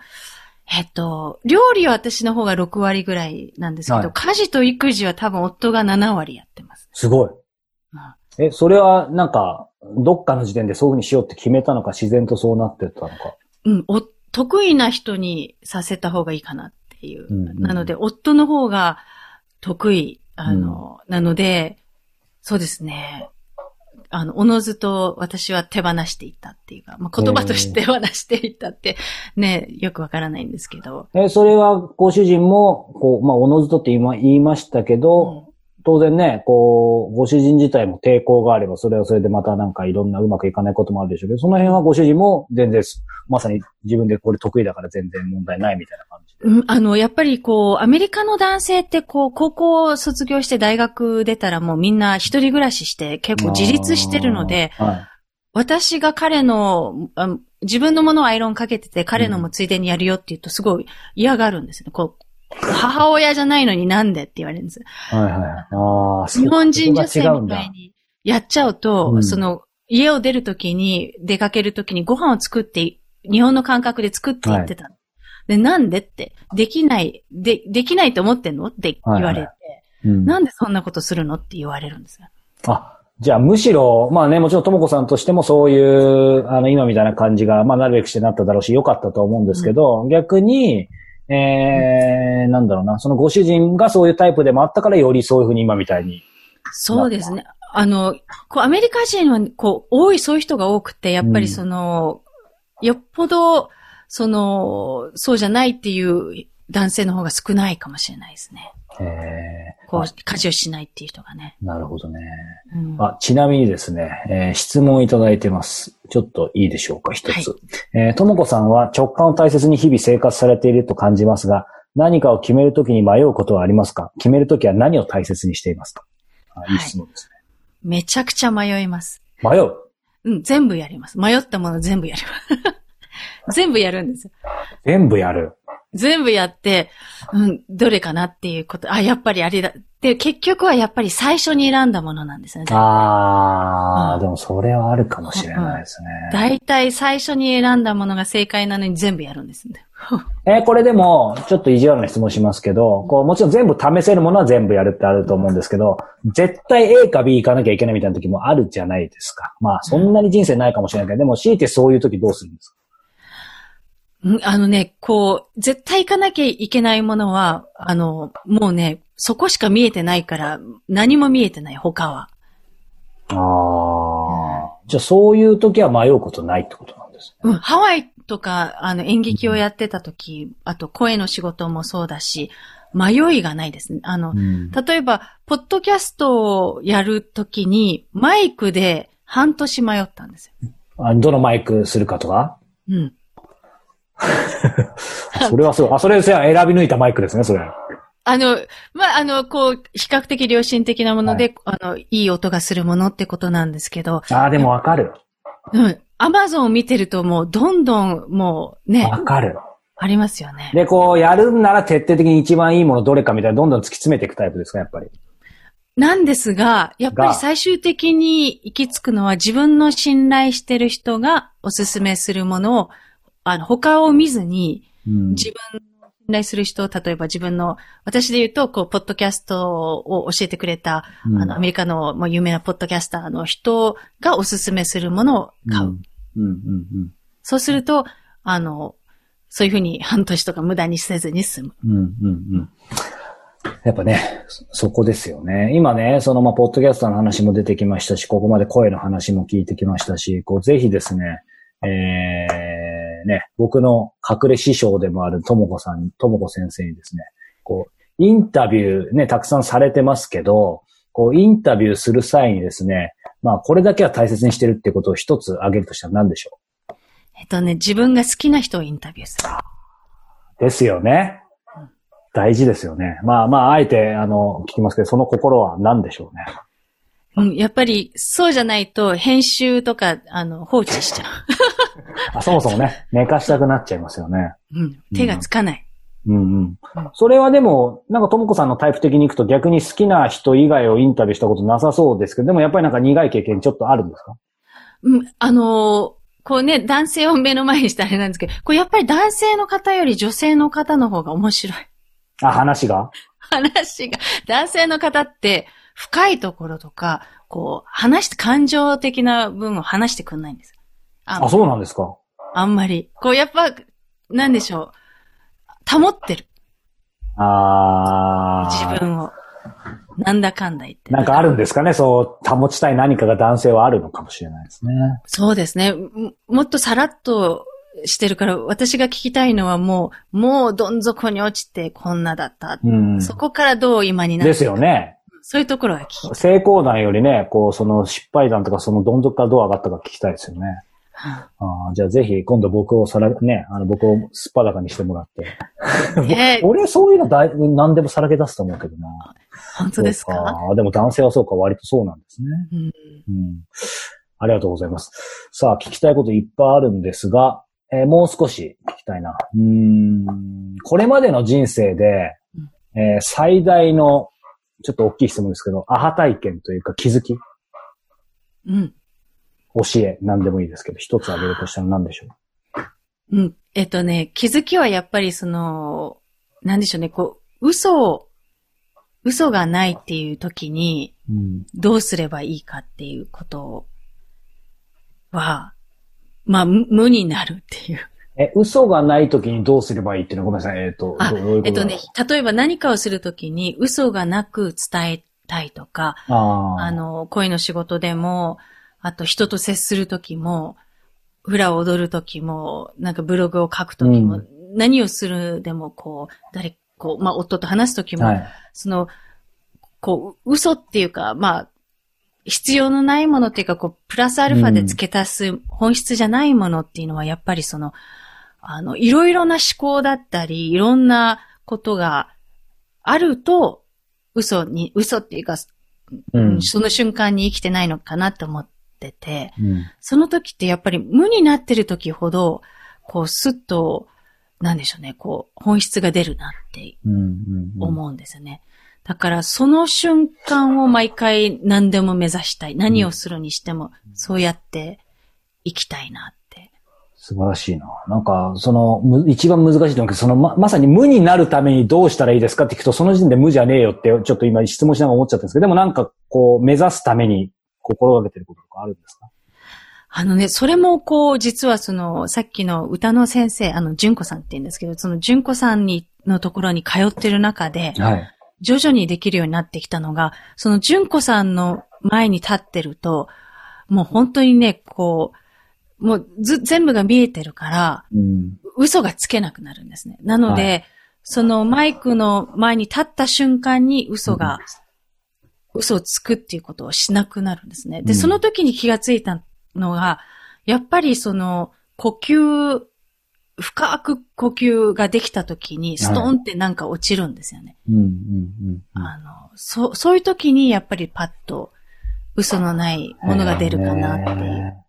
えっと、料理は私の方が6割ぐらいなんですけど、はい。家事と育児は多分夫が7割やってます。すごい。え、それはなんか、どっかの時点でそういうふうにしようって決めたのか、自然とそうなってったのか。うん、お得意な人にさせた方がいいかなっていう。うんうんなので、夫の方が得意、あの、なので、そうですね。あの、おのずと私は手放していったっていうか、まあ、言葉として手放していったって、ね、よくわからないんですけど。え、それはご主人も、こう、まあ、おのずとって今言いましたけど、当然ね、こう、ご主人自体も抵抗があれば、それはそれでまたなんかいろんなうまくいかないこともあるでしょうけど、その辺はご主人も全然、まさに自分でこれ得意だから全然問題ないみたいな感じで。うん、あの、やっぱりこう、アメリカの男性ってこう、高校を卒業して大学出たらもうみんな一人暮らしして結構自立してるので、はい。私が彼の、あ自分のものをアイロンかけてて彼のもついでにやるよって言うとすごい嫌がるんですよね。こう、母親じゃないのになんでって言われるんです。はいはい。あ日本人女性みたいにやっちゃうと、うんその、家を出るときに、出かけるときにご飯を作って、日本の感覚で作って言ってたの。で、なんでって、できない、で、できないと思ってんの？って言われて、はいうんなんでそんなことするのって言われるんですよ。あ、じゃあむしろ、まあね、もちろんともこさんとしてもそういう、あの、今みたいな感じが、まあなるべくしてなっただろうし、良かったと思うんですけど、逆に、えー、なんだろうな、そのご主人がそういうタイプでもあったから、よりそういうふうに今みたいに。そうですね。あの、こう、アメリカ人は、こう、多い、そういう人が多くて、やっぱりその、よっぽど、その、そうじゃないっていう男性の方が少ないかもしれないですね。えこう、家事をしないっていう人がね。ー、なるほどね。うんあ、ちなみにですね、えー質問いただいてます。ちょっといいでしょうか、一つ。えーともこさんは直感を大切に日々生活されていると感じますが、何かを決めるときに迷うことはありますか？決めるときは何を大切にしていますか？あいい質問ですね。めちゃくちゃ迷います。迷う？うん、全部やります。迷ったもの全部やります。全部やるんですよ。全部やる。全部やって、うん、どれかなっていうこと。あ、やっぱりあれだ。で、結局はやっぱり最初に選んだものなんですね。あー、うんでもそれはあるかもしれないですね。大体最初に選んだものが正解なのに全部やるんですね。えーこれでも、ちょっと意地悪な質問しますけど、こう、もちろん全部試せるものは全部やるってあると思うんですけど、絶対 A か B 行かなきゃいけないみたいな時もあるじゃないですか。まあ、そんなに人生ないかもしれないけど、でも強いてそういう時どうするんですか？うんあのね、こう、絶対行かなきゃいけないものは、あの、もうね、そこしか見えてないから、何も見えてない、他は。あー。じゃあそういう時は迷うことないってことなんですね。うん、ハワイとか、あの、演劇をやってた時、あと声の仕事もそうだし、迷いがないですね。あの、うん例えば、ポッドキャストをやるときに、マイクで半年迷ったんですよ。あどのマイクするかとか？うん。それはそう。あ、それ選び抜いたマイクですね、それ。あの、まあ、あの、こう、比較的良心的なもので、あの、いい音がするものってことなんですけど、ああ、でもわかる。うん。アマゾンを見てるともう、どんどん、もう、ね、わかる。ありますよね。で、こう、やるんなら徹底的に一番いいものどれかみたいな、どんどん突き詰めていくタイプですか、やっぱり。なんですが、やっぱり最終的に行き着くのは自分の信頼してる人がおすすめするものを、あの、他を見ずに、うん。自分の信頼する人、例えば自分の、私で言うと、こう、ポッドキャストを教えてくれた、うんあの、アメリカのもう有名なポッドキャスターの人がおすすめするものを買う。うん。うん、うん、うん。そうすると、あの、そういうふうに半年とか無駄にせずに済む。うん、うん、うん。やっぱね、そそこですよね。今ね、そのまあ、ポッドキャスターの話も出てきましたし、ここまで声の話も聞いてきましたし、こう、ぜひですね、えー、ね、僕の隠れ師匠でもあるともこさん、ともこ先生にですね、こう、インタビューね、たくさんされてますけど、こう、インタビューする際にですね、まあ、これだけは大切にしてるってことを一つ挙げるとしたら何でしょえっとね、自分が好きな人をインタビューする。うですよね。大事ですよね。まあまあ、あえて、あの、聞きますけど、その心は何でしょうね？うん、やっぱり、そうじゃないと、編集とか、あの、放置しちゃ あそもそもね、寝かしたくなっちゃいますよね。う。うん、手がつかない。うんうん。それはでも、なんかともこさんのタイプ的に行くと逆に好きな人以外をインタビューしたことなさそうですけど、でもやっぱりなんか苦い経験ちょっとあるんですか？うん、あのーこうね、男性を目の前にしてあれなんですけど、これやっぱり男性の方より女性の方の方が面白い。あ、話が？話が、男性の方って深いところとか、こう、話して、感情的な分を話してくんないんです。ああ、そうなんですかあんまり。こう、やっぱ、なんでしょう。保ってる。あー自分を。なんだかんだ言って。なんかあるんですかねそう、保ちたい何かが男性はあるのかもしれないですね。そうですね。ももっとさらっとしてるから、私が聞きたいのはもう、もうどん底に落ちてこんなだった。うん。そこからどう今になるですよね。そういうところが聞きたい。成功談よりね、こう、その失敗談とかそのどん底からどう上がったか聞きたいですよね。あーじゃあぜひ今度僕をさら、ね、あの僕をすっぱだかにしてもらって。ね 俺そういうのだい何でもさらけ出すと思うけどな。本当ですか？そうでも男性はそうか、割とそうなんですね。うんうん。ありがとうございます。さあ、聞きたいこといっぱいあるんですが、えーもう少し聞きたいな。うーん。これまでの人生で、えー最大の、ちょっと大きい質問ですけど、アハ体験というか気づき、うん。教え、何でもいいですけど、一つ挙げるとしたら何でしょう？うん。えっとね、気づきはやっぱりその、なんでしょうね、こう、嘘を、嘘がないっていう時に、うん。どうすればいいかっていうことは、まあ、無無になるっていう。え、嘘がない時にどうすればいいっていうの？はごめんなさい。えっ、と、あどうどういうことえっとね、例えば何かをするときに嘘がなく伝えたいとか、あー。あの、声の仕事でも、あと人と接するときも、フラを踊るときも、なんかブログを書くときも、う何をするでも、こう、誰、こう、まあ、夫と話すときも、はい。その、こう、嘘っていうか、まあ、必要のないものっていうか、こう、プラスアルファで付け足す本質じゃないものっていうのは、やっぱりその、あの、いろいろな思考だったり、いろんなことがあると、嘘に、嘘っていうか、うん。その瞬間に生きてないのかなと思ってて、うん。その時ってやっぱり無になってる時ほど、こう、スッと、なんでしょうね、こう、本質が出るなって。思うんですよね。だから、その瞬間を毎回何でも目指したい。何をするにしても、そうやって生きたいな。素晴らしいな。なんか、その、む一番難しいと思うけど、そのま、まさに無になるためにどうしたらいいですかって聞くと、その時点で無じゃねえよって、ちょっと今質問しながら思っちゃったんですけど、でもなんか、こう、目指すために心がけてることとかあるんですか？あのね、それもこう、実はその、さっきの歌の先生、あの、純子さんって言うんですけど、その純子さんに、のところに通ってる中で、はい。徐々にできるようになってきたのが、その純子さんの前に立ってると、もう本当にね、こう、もうず、全部が見えてるから、うん。嘘がつけなくなるんですね。なので、はそのマイクの前に立った瞬間に嘘が、嘘をつくっていうことをしなくなるんですね。で、うんその時に気がついたのが、やっぱりその呼吸、深く呼吸ができた時にストーンってなんか落ちるんですよね。うん。うん。うん。あの、そう、そういう時にやっぱりパッと嘘のないものが出るかなっていう。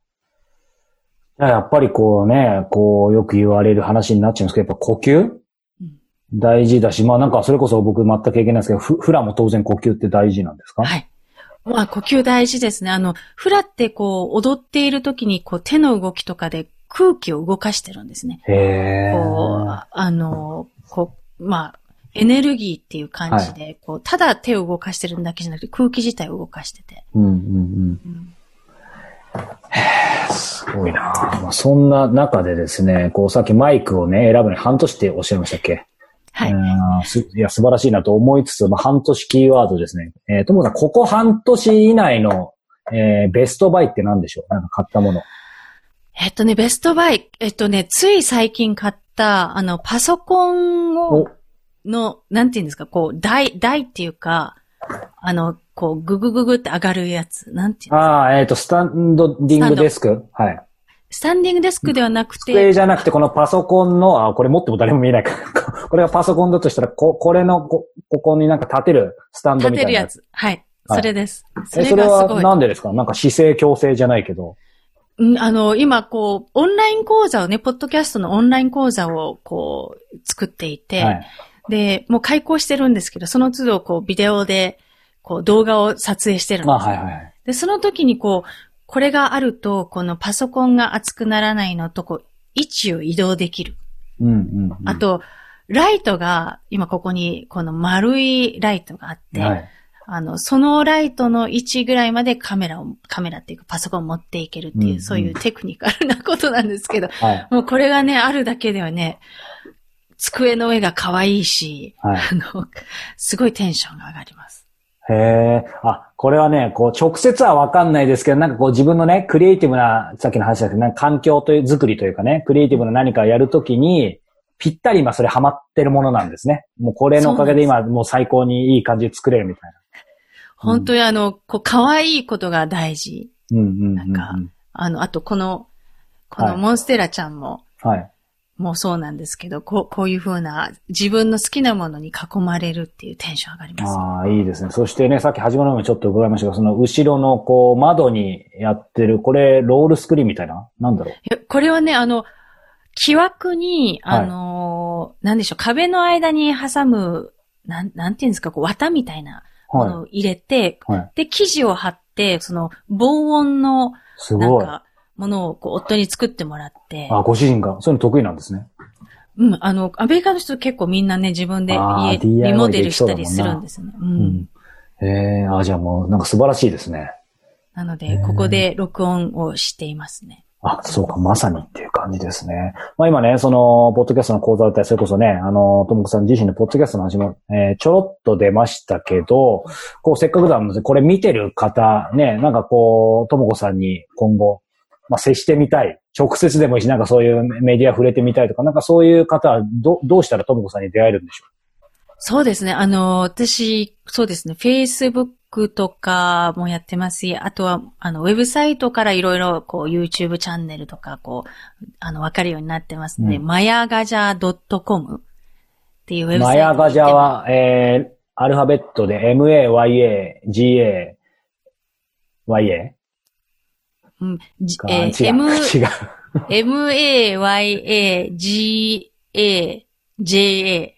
ねやっぱりこうね、こうよく言われる話になっちゃうんですけど、やっぱ呼吸？うん大事だし、まあなんかそれこそ僕全く経験ないですけど、フフラも当然呼吸って大事なんですか？はい。まあ、呼吸大事ですね。あの、フラってこう、踊っている時に、こう、手の動きとかで空気を動かしてるんですね。へえ。こう、あの、こう、まあ、エネルギーっていう感じで、こう、ただ手を動かしてるだけじゃなくて、空気自体を動かしてて。うんうんうん。うんすごいなまあ、そんな中でですね、こうさっきマイクをね、選ぶのに半年っておっしゃいましたっけ？はい。いや、素晴らしいなと思いつつ、まあ、半年キーワードですね。えー、ともさん、ここ半年以内の、えー、ベストバイって何でしょう？なんか買ったもの。えっとね、ベストバイ、えっとね、つい最近買った、あの、パソコンをお、の、なんていうんですか、こう、台、台っていうか、あの、こう、ぐぐぐぐって上がるやつ。なんていうの？ああ、えっ、と、スタンドディングデスク？はい。スタンディングデスクではなく机て、じゃなくて、このパソコンの、あ、これ持っても誰も見えないから。これがパソコンだとしたら、こ、これのこ、ここになんか立てるスタンド立みたいなてるやつ。はい。はいそれです。そえ、れそれはがすごい。なんでですか？なんか姿勢矯正じゃないけど。うんあの、今、こう、オンライン講座をね、ポッドキャストのオンライン講座を、こう、作っていて、はい。で、もう開講してるんですけど、その都度、こう、ビデオで、こう、動画を撮影してるんですあ、よはいはいはい。で、その時にこう、これがあると、このパソコンが熱くならないのと、こう、位置を移動できる。うんうん、うん。あ、と、ライトが、今ここに、この丸いライトがあって、はい。あの、そのライトの位置ぐらいまでカメラを、カメラっていうかパソコンを持っていけるっていう、うんうんそういうテクニカルなことなんですけど、はい。もうこれがね、あるだけではね、机の上が可愛いし、はい。あの、すごいテンションが上がります。へえ。あ、これはね、こう、直接はわかんないですけど、なんかこう自分のね、クリエイティブな、さっきの話だけど、なんか環境という、作りというかね、クリエイティブな何かやるときに、ぴったり今それハマってるものなんですね。もうこれのおかげで今もう最高にいい感じで作れるみたい本当にあの、こう、可愛いことが大事。な。うんうんうん、うん。なんかあの、あとこの、こはいのモンステラちゃんも、はい。もうそうなんですけど、こう、こういう風な自分の好きなものに囲まれるっていうテンション上がります。ああ、いいですね。そしてね、さっき始まる前にちょっと伺いましたが、その後ろのこう、窓にやってる、これ、ロールスクリーンみたいな？なんだろう？いやこれはね、あの、木枠に、あのーなんでしょう、壁の間に挟む、なん、なんていうんですか、こう、綿みたいなものはを入れて、い。はい。で、生地を貼って、その、防音の、すごい。なんか、ものをこう夫に作ってもらって、あ、ご主人が、そういうの得意なんですね。うん、あの、アメリカの人結構みんなね、自分で家、リモデルしたりするんですよね。う。うんん。ええあ、じゃあもう、なんか素晴らしいですね。なので、ここで録音をしていますね。あ、そうか、まさにっていう感じですね。まあ今ね、その、ポッドキャストの講座だったり、それこそね、あの、ともこさん自身のポッドキャストの話も、えーちょろっと出ましたけど、こう、せっかくなので、これ見てる方、ね、なんかこう、ともこさんに今後、まあ接してみたい。直接でもいいし、なんかそういうメディア触れてみたいとか、なんかそういう方は、ど、どうしたらともこさんに出会えるんでしょそうですね。あの、私、そうですね。Facebook とかもやってますし、あとは、あの、ウェブサイトからいろいろ、こう、YouTube チャンネルとか、こう、あの、わかるようになってますので、うんマヤガジャ .com っていうウェうブサイト。マヤガジャ。は、えー、アルファベットで MAYA、GA、YA? うん、じかえー違う。M。M-A-Y-A-G-A-J-A。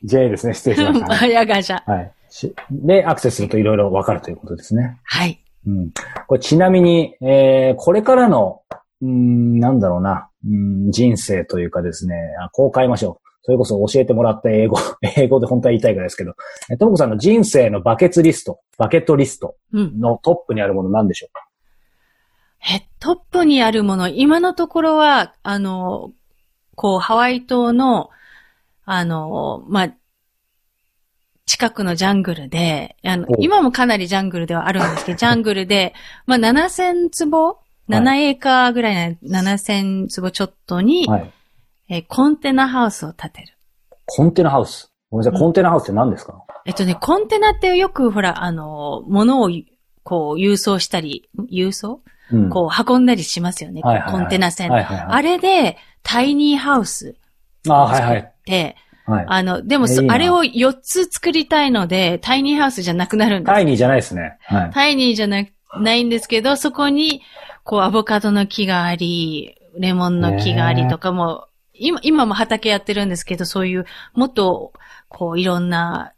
J ですね。失礼しました。マヤガジャ。はい。しで、アクセスするといろいろわかるということですね。はい。うん。これちなみに、えー、これからの、うーん、なんだろうな、うん、人生というかですね、あこう変えましょう。それこそ教えてもらった英語、英語で本当は言いたいからですけど、えともこさんの人生のバケツリスト、バケットリストうん。のトップにあるものなんでしょうか？え、トップにあるもの、今のところは、あの、こう、ハワイ島の、あの、まあ、近くのジャングルで、あのお、今もかなりジャングルではあるんですけど、ジャングルで、まあ、7000坪？7エーカーぐらいな、7000坪ちょっとに、はい。えーコンテナハウスを建てる。コンテナハウス？ごめんなさい、コンテナハウスって何ですか？えっとね、コンテナってよくほら、あの、物を、こう、郵送したり、郵送？うん。こう、運んだりしますよね。はいはいはいコンテナ船。はいはいはい。あれで、タイニーハウスああ、はいはい。で、はい。あの、でもあれを4つ作りたいので、タイニーハウスじゃなくなるんです。タイニーじゃないですね。はい。タイニーじゃなないんですけど、そこに、こう、アボカドの木があり、レモンの木がありとかも、今、今も畑やってるんですけど、そういう、もっと、こう、いろんな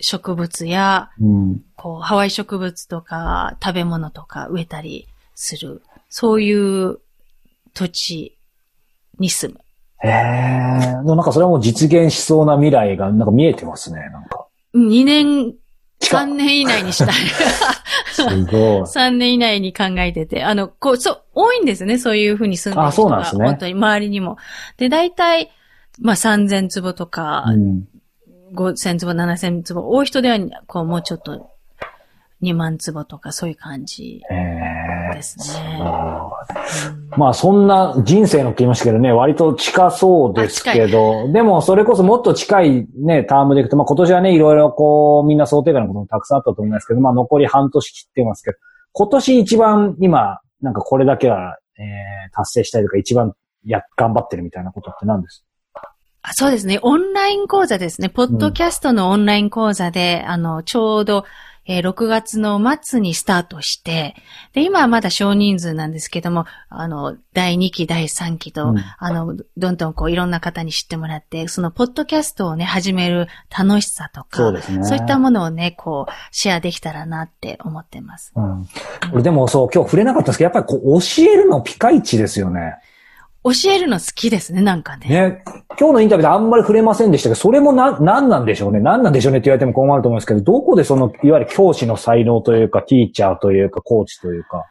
植物や、うん。こう、ハワイ植物とか、食べ物とか植えたりする、そういう土地に住む。へえ。でもなんかそれはもう実現しそうな未来がなんか見えてますね、なんか。2年、近っ3年以内にしたい。すごい。3年以内に考えてて、あの、こう、そう、多いんですね、そういうふうに住んでるあ人が。そうなんですね本当に、周りにも。で、大体、まあ、3000坪とか、うん。5000坪、7000坪、多い人では、こう、もうちょっと、2万坪とか、そういう感じ。ですね。うんまあそんな人生のって言いましたけどね、割と近そうですけど、でもそれこそもっと近いね、タームでいくと、まあ今年はね、いろいろこう、みんな想定外のこともたくさんあったと思いますけど、まあ残り半年切ってますけど、今年一番今、なんかこれだけは、えー、達成したいとか一番や、頑張ってるみたいなことって何です？あそうですね。オンライン講座ですね。ポッドキャストのオンライン講座で、あの、ちょうど、えー6月の末にスタートして、で、今はまだ少人数なんですけども、あの、第2期、第3期と、うんあの、どんどんこう、いろんな方に知ってもらって、その、ポッドキャストをね、始める楽しさとか、そうですねそういったものをね、こう、シェアできたらなって思ってます。うん。俺でもそう、今日触れなかったんですけど、やっぱりこう、教えるのピカイチですよね。教えるの好きですね、なんかね。ね、今日のインタビューであんまり触れませんでしたけど、それもな、何なんでしょうね？何なんでしょうねって言われても困ると思うんですけど、どこでその、いわゆる教師の才能というか、ティーチャーというか、コーチというか、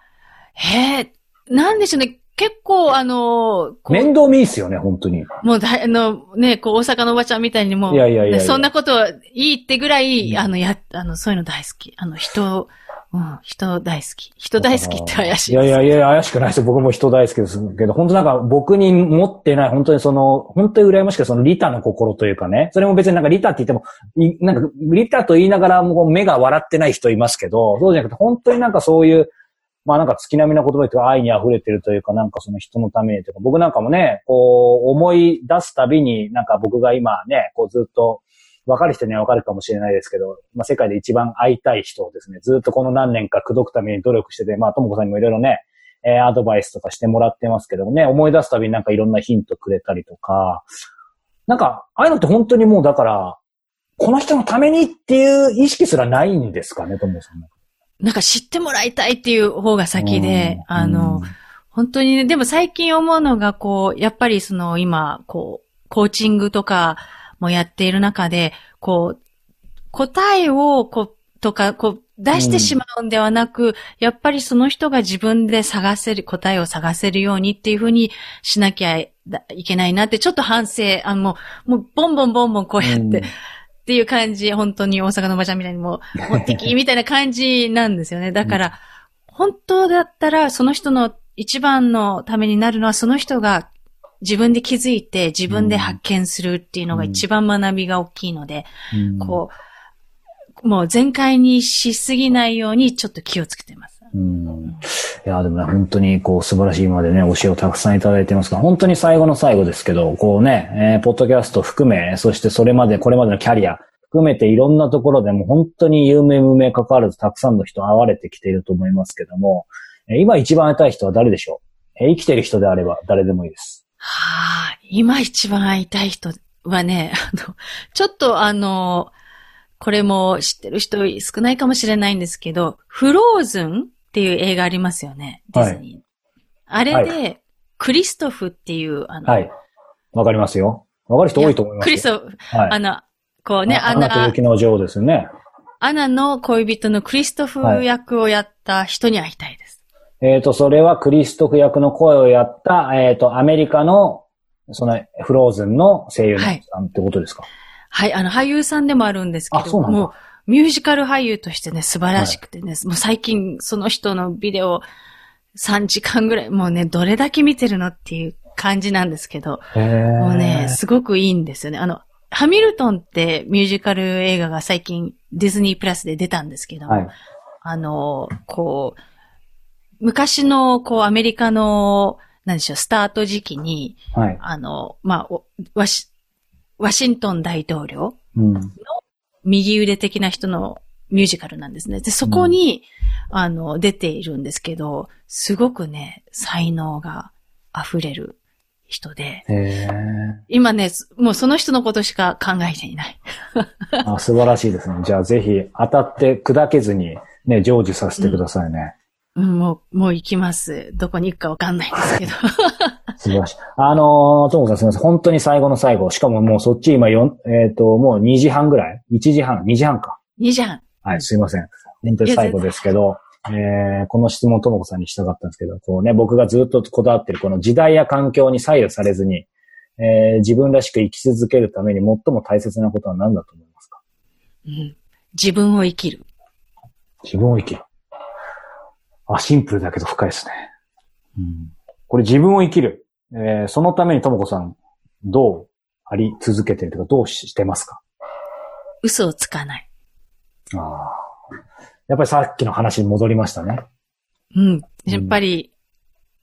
へえ、なんでしょうね。結構、あの、こう面倒見いいっすよね、本当に。もうだい、あの、ね、こう、大阪のおばちゃんみたいにもう、いやいやいやそんなこといいってぐらい、うんあの、や、あの、そういうの大好き。あの、人、うん、人大好き。人大好きって怪しい。いやいやいや、怪しくないです。僕も人大好きですけど、本当なんか僕に持ってない、本当にその、本当に羨ましくそのリタの心というかね、それも別になんかリタって言っても、いなんかリタと言いながらもう目が笑ってない人いますけど、そうじゃなくて本当になんかそういう、まあなんか月並みな言葉というか愛に溢れてるというか、なんかその人のためにというか、僕なんかもね、こう思い出すたびに、なんか僕が今ね、こうずっと、わかる人にはわかるかもしれないですけど、まあ世界で一番会いたい人をですね、ずっとこの何年か口説くために努力してて、まあともこさんにもいろいろね、えーアドバイスとかしてもらってますけどもね、思い出すたびになんかいろんなヒントくれたりとか、なんか、ああいうのって本当にもうだから、この人のためにっていう意識すらないんですかね、ともさん。なんか知ってもらいたいっていう方が先で、うんあの、、本当にね、でも最近思うのが、こう、やっぱりその今、こう、コーチングとかもやっている中で、こう、答えを、こう、とか、こう、出してしまうんではなく、やっぱりその人が自分で探せる、答えを探せるようにっていうふうにしなきゃいけないなって、ちょっと反省、あの、もう、もう、ボンボンボンボンこうやって、うんっていう感じ、本当に大阪のおばちゃんみたいにもう、もう敵みたいな感じなんですよね。だから、本当だったら、その人の一番のためになるのは、その人が自分で気づいて、自分で発見するっていうのが一番学びが大きいので、うん。こう、もう全開にしすぎないように、ちょっと気をつけてます。うん。いや、でもね、本当にこう素晴らしい今までね、教えをたくさんいただいてますが、本当に最後の最後ですけど、こうね、えーポッドキャスト含め、そしてそれまで、これまでのキャリア含めていろんなところでも本当に有名無名関わらずたくさんの人会われてきていると思いますけども、えー今一番会いたい人は誰でしょう、えー生きてる人であれば誰でもいいです。はあ、今一番会いたい人はね、あの、ちょっとあの、これも知ってる人少ないかもしれないんですけど、フローズンっていう映画ありますよね。ディズニー。あれで、はクリストフっていう、あの、はい。わかりますよ。わかる人多いと思いますよ。クリストフ、はい。あの、こうね、アアナとナ、雪の女王ですよね。アナの恋人のクリストフ役をやった人に会いたい。えっ、と、それはクリストフ役の声をやった、えっ、と、アメリカの、その、フローズンの声優のさんってことですか、はい、あの、俳優さんでもあるんですけど、もう、ミュージカル俳優としてね、素晴らしくてね、もう最近その人のビデオ3時間ぐらい、もうね、どれだけ見てるのっていう感じなんですけど、もうね、すごくいいんですよね。あの、ハミルトンってミュージカル映画が最近ディズニープラスで出たんですけども、はい。あの、こう、昔の、こう、アメリカの、なんでしょう、スタート時期に、はい。あの、まあ、おワシ、ワシントン大統領うん。右腕的な人のミュージカルなんですね。で、そこに、あの、出ているんですけど、すごくね、才能が溢れる人で、へ今ね、すもうその人のことしか考えていない。ーあ素晴らしいですね。じゃあぜひ当たって砕けずにね、成就させてくださいね。うん、もう、もう行きます。どこに行くかわかんないんですけど。素晴らしい。あのー、ともさんすみません。本当に最後の最後。しかももうそっち今よん、えっ、と、もう2時半ぐらい ?1 時半 ?2 時半か。いいじゃん。はい、すいません。本当に最後ですけど、えー、この質問ともこさんにしたかったんですけど、こうね、僕がずっとこだわってるこの時代や環境に左右されずに、えー、自分らしく生き続けるために最も大切なことは何だと思いますか？うん、自分を生きる。自分を生きる。あ、シンプルだけど深いですね。うん、これ自分を生きる。えー、そのためにともこさん、どうあり続けてるとか、どうしてますか？嘘をつかない。ああ。やっぱりさっきの話に戻りましたね。うん。やっぱり、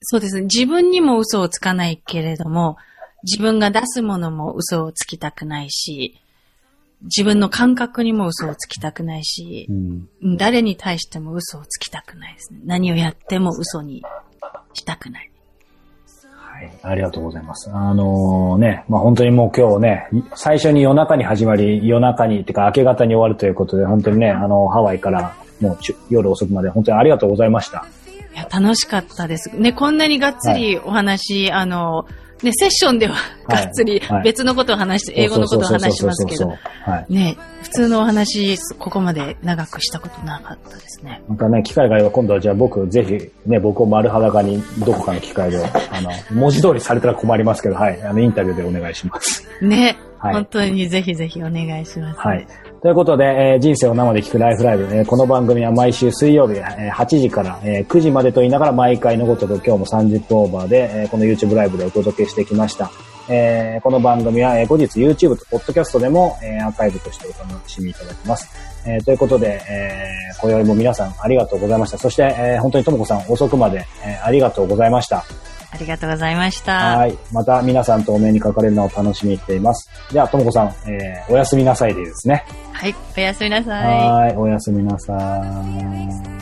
そうですね。自分にも嘘をつかないけれども、自分が出すものも嘘をつきたくないし、自分の感覚にも嘘をつきたくないしう、ん。うん誰に対しても嘘をつきたくないですね。何をやっても嘘にしたくない。はい。ありがとうございます。あのね、まあ本当にもう今日ね、最初に夜中に始まり、夜中に、てか明け方に終わるということで、本当にね、あの、ハワイからもう夜遅くまで本当にありがとうございました。いや、楽しかったです。ね、こんなにがっつりお話、あの、ね、セッションではがっつりはい別のことを話して、英語のことを話しますけど。ね、普通のお話、ここまで長くしたことなかったですね。またね、機会があれば今度はじゃあ僕、ぜひね、僕を丸裸にどこかの機会で、あの、文字通りされたら困りますけど、はい、あの、インタビューでお願いします。ね、はい本当にぜひぜひお願いします。はい。ということで、えー人生を生で聞くライフライブ、えーこの番組は毎週水曜日、えー8時から、えー9時までと言いながら毎回のごとく今日も30分オーバーで、えーこの YouTube ライブでお届けしてきました。えーこの番組は、えー後日 YouTube と Podcast でも、えーアーカイブとしてお楽しみいただけます。えーということで、えー今宵も皆さんありがとうございました。そして、えー本当にともこさん遅くまで、えーありがとうございました。ありがとうございました。はい。また皆さんとお目にかかれるのを楽しみにしています。じゃあ、ともこさん、えーおやすみなさいでですね。はい、おやすみなさい。はい、おやすみなさい。